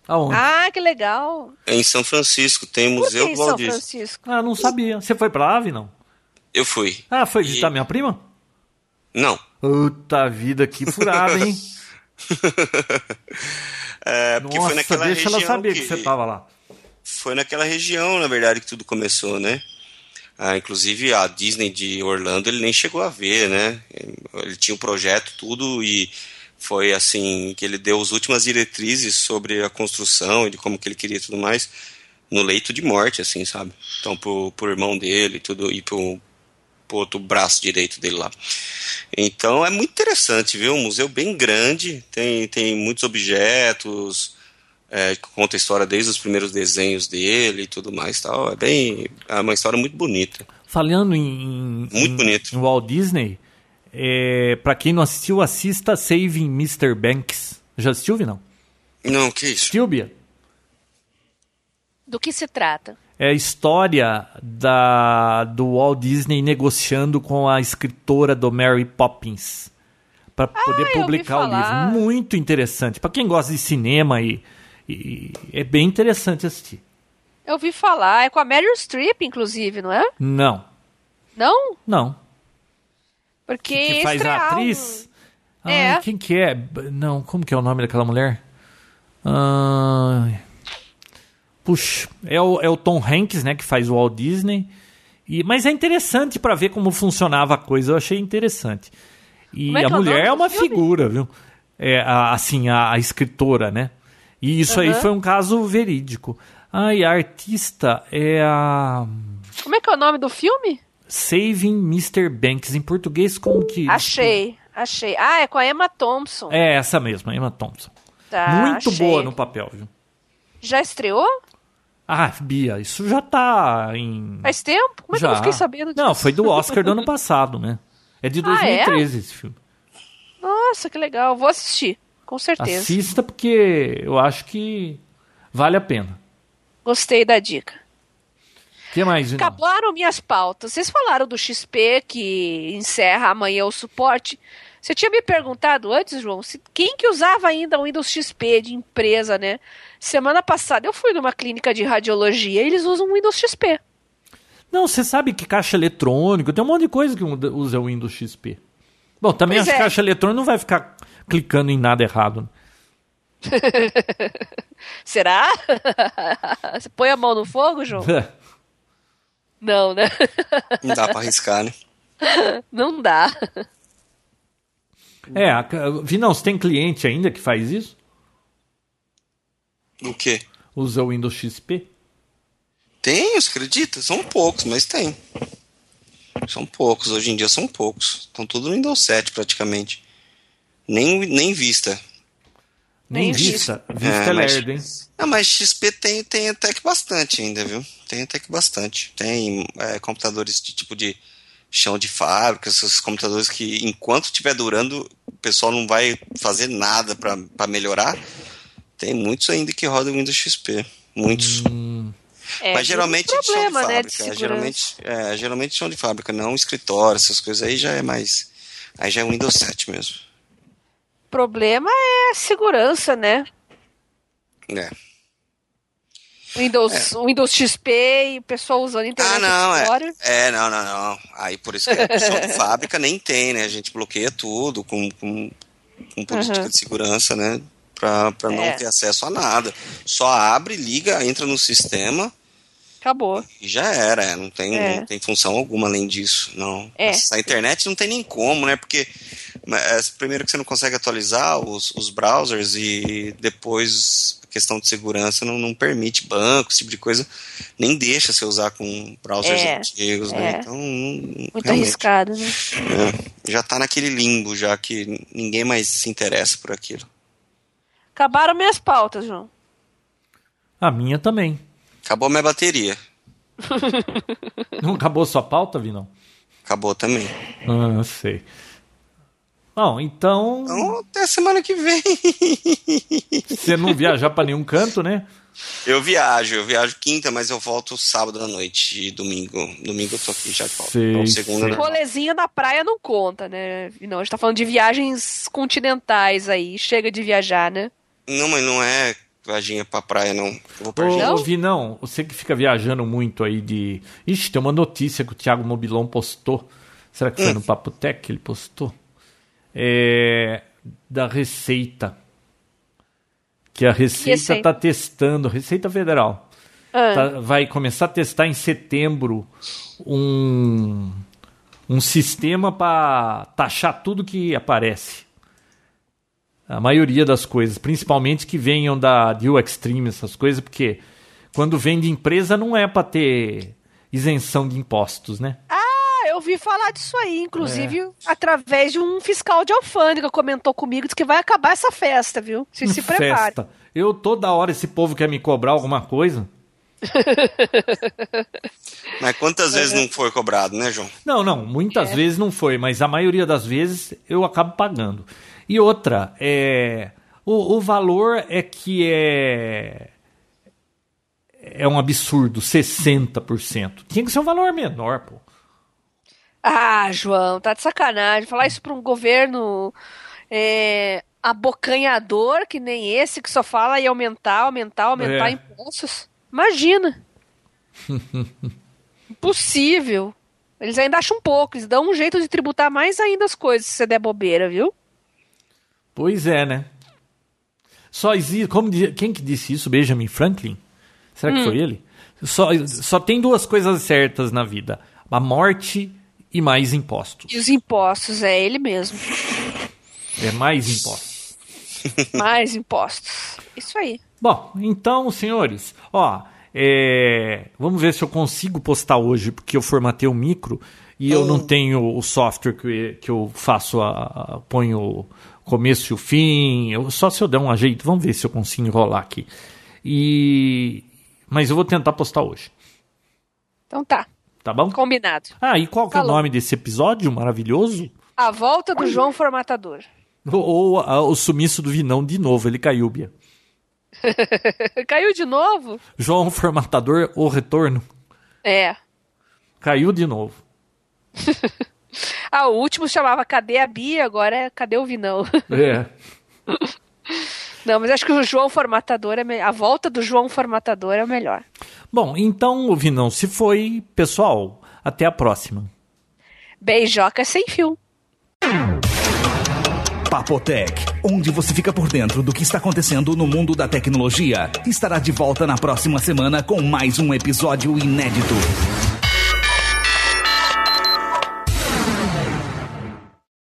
Aonde? Ah, que legal. É em São Francisco, tem o Por que museu em do Walt São Disney. Francisco? Ah, não sabia. Você foi pra lá, não? Eu fui. Ah, foi visitar E- minha prima? Não. Puta vida, que furada, hein? É, porque Nossa, foi naquela deixa região ela saber que... que você tava lá. foi naquela região, na verdade, que tudo começou, né? Ah, inclusive a Disney de Orlando ele nem chegou a ver, né? Ele tinha um projeto, tudo, e foi assim que ele deu as últimas diretrizes sobre a construção e de como que ele queria e tudo mais no leito de morte, assim, sabe? Então, pro, pro irmão dele e tudo, e pro, pro outro braço direito dele lá. Então é muito interessante, viu? Um museu bem grande, tem, tem muitos objetos, é, que conta a história desde os primeiros desenhos dele e tudo mais tal. É bem. É uma história muito bonita. Falando em, Muito em, bonito. em Walt Disney, é, pra quem não assistiu, assista Saving Mr. Banks. Já assistiu, Vinão? Não, que isso? Bia? Do que se trata? É a história da, do Walt Disney negociando com a escritora do Mary Poppins para poder Ah, eu ouvi publicar o livro. Muito interessante. Para quem gosta de cinema e, e é bem interessante assistir. Eu ouvi falar. É com a Meryl Streep, inclusive, não é? Não, Não? não. Porque que faz a atriz? um- É. Ai, quem que é? Não, como que é o nome daquela mulher? Ai. Puxa, é o, é o Tom Hanks, né, que faz o Walt Disney. E, mas é interessante para ver como funcionava a coisa. Eu achei interessante. E é a é mulher é uma filme? figura, viu? É, a- assim, a, a escritora, né? E isso aí Aham. foi um caso verídico. Ai, a artista é a Como é que é o nome do filme? Saving Mr. Banks. Em português, como que. Achei, achei. Ah, é com a Emma Thompson. É essa mesma, Emma Thompson. Tá, Muito achei. boa no papel, viu? Já estreou? Ah, Bia, isso já tá em. Faz tempo? Como é que eu já. fiquei sabendo disso? Não, foi do Oscar do ano passado, né? É de Ah, é? 2013 esse filme. Nossa, que legal. Vou assistir, com certeza. Assista porque eu acho que vale a pena. Gostei da dica. O que mais, Vinão? Acabaram minhas pautas. Vocês falaram do XP que encerra amanhã o suporte. Você tinha me perguntado antes, João, se quem que usava ainda o Windows XP de empresa, né? Semana passada eu fui numa clínica de radiologia e eles usam o Windows XP. Não, você sabe que caixa eletrônico, tem um monte de coisa que usa o Windows XP. Bom, também Pois que é. caixa eletrônico não vai ficar clicando em nada errado. Será? Você põe a mão no fogo, João? né? Não, né? Não dá pra arriscar, né? Não dá. é, a, Vinão, você tem cliente ainda que faz isso? O quê? Usa o Windows XP? Tem, você acredita? São poucos, mas tem. São poucos, hoje em dia são poucos. Estão tudo no Windows 7 praticamente. Nem, nem vista. Nem Nem vista. Vista é, É, mas- lerdo, hein? Ah, mas XP tem, tem até que bastante ainda, viu? Tem até que bastante. Tem é, computadores de tipo de chão de fábrica, esses computadores que enquanto estiver durando, o pessoal não vai fazer nada para melhorar. Tem muitos ainda que rodam Windows XP. Muitos. É, Mas geralmente tem um de problema, né, de fábrica. geralmente, é, geralmente chão de fábrica, não escritório, essas coisas aí já é mais. Aí já é Windows 7 mesmo. O problema é segurança, né? É. Windows, Windows XP e o pessoal usando internet Ah, não, é. É, não, não, não. Aí por isso que a chão de fábrica nem tem, né? A gente bloqueia tudo com, com, com política Uhum. de segurança, né? Pra, pra não É. ter acesso a nada. Só abre, liga, entra no sistema Acabou. e já era. é, Não tem, É. não tem função alguma além disso, não. É. A internet não tem nem como, né? Porque é, primeiro que você não consegue atualizar os, os browsers e depois a questão de segurança não, não permite banco, esse tipo de coisa, nem deixa você usar com browsers É, antigos, é. né? Então, não- Muito arriscado, né? é, já tá naquele limbo, já que ninguém mais se interessa por aquilo. Acabaram minhas pautas, João. A minha também. Acabou minha bateria. Não acabou sua pauta, Vinão? Acabou também. Ah, sei. Bom, então. Então, até semana que vem. Você não viajar para nenhum canto, né? Eu viajo, eu viajo quinta, mas eu volto sábado à noite e domingo. Domingo eu tô aqui já de volta. Sei, então, segunda, sei. né? Rolezinho na praia não conta, né? Não, a gente tá falando de viagens continentais aí. Chega de viajar, né? Não, mas não é viaginha pra praia, não. Eu vou pra Ô, Argentina. ô, Vinão, você que fica viajando muito aí de. Ixi, tem uma notícia que o Thiago Mobilon postou. Será que foi no Papo Tech que ele postou? É. Da Receita. Que a Receita Receita? está testando, Receita Federal. Ah, tá- vai começar a testar em setembro um, um sistema para taxar tudo que aparece. A maioria das coisas, principalmente que venham da Deal Extreme, essas coisas, porque quando vem de empresa não é para ter isenção de impostos, né? Ah, eu ouvi falar disso aí, inclusive através de um fiscal de alfândega comentou comigo, disse que vai acabar essa festa, viu? Se se prepare. Festa. Eu toda hora esse povo quer me cobrar alguma coisa. Mas quantas vezes não foi cobrado, né, João? Não, não, muitas vezes não foi, mas a maioria das vezes eu acabo pagando. E outra, é, o, o valor é que é é um absurdo, 60%. Tinha que ser um valor menor, pô. Ah, João, tá de sacanagem. Falar isso pra um governo é, abocanhador que nem esse, que só fala em aumentar, aumentar, aumentar É. impostos. Imagina. Impossível. Eles ainda acham pouco, eles dão um jeito de tributar mais ainda as coisas se você der bobeira, viu? Pois é, né? Só existe, como quem que disse isso? Benjamin Franklin? Será que foi ele? Só, só tem duas coisas certas na vida: a morte e mais impostos. E os impostos, é ele mesmo. É mais impostos. Mais impostos. Isso aí. Bom, então, senhores, ó, é, vamos ver se eu consigo postar hoje, porque eu formatei o micro e eu não tenho o software que, que eu faço, a, a- ponho começo e o fim, eu- só se eu der um ajeito, vamos ver se eu consigo enrolar aqui. E, mas eu vou tentar postar hoje, Então tá, tá bom? combinado. Ah, e qual que é o nome desse episódio maravilhoso? A volta do João Formatador. Ou, ou, o sumiço do Vinão de novo, ele caiu, Bia. Caiu de novo? João Formatador, o retorno, É. caiu de novo. Ah, o último chamava Cadê a Bia? Agora é Cadê o Vinão? É. Não, mas acho que o João Formatador é me... A volta do João Formatador é o melhor. Bom, então, Vinão, se foi, pessoal, até a próxima. Beijoca sem fio. Papotec, onde você fica por dentro do que está acontecendo no mundo da tecnologia, estará de volta na próxima semana com mais um episódio inédito.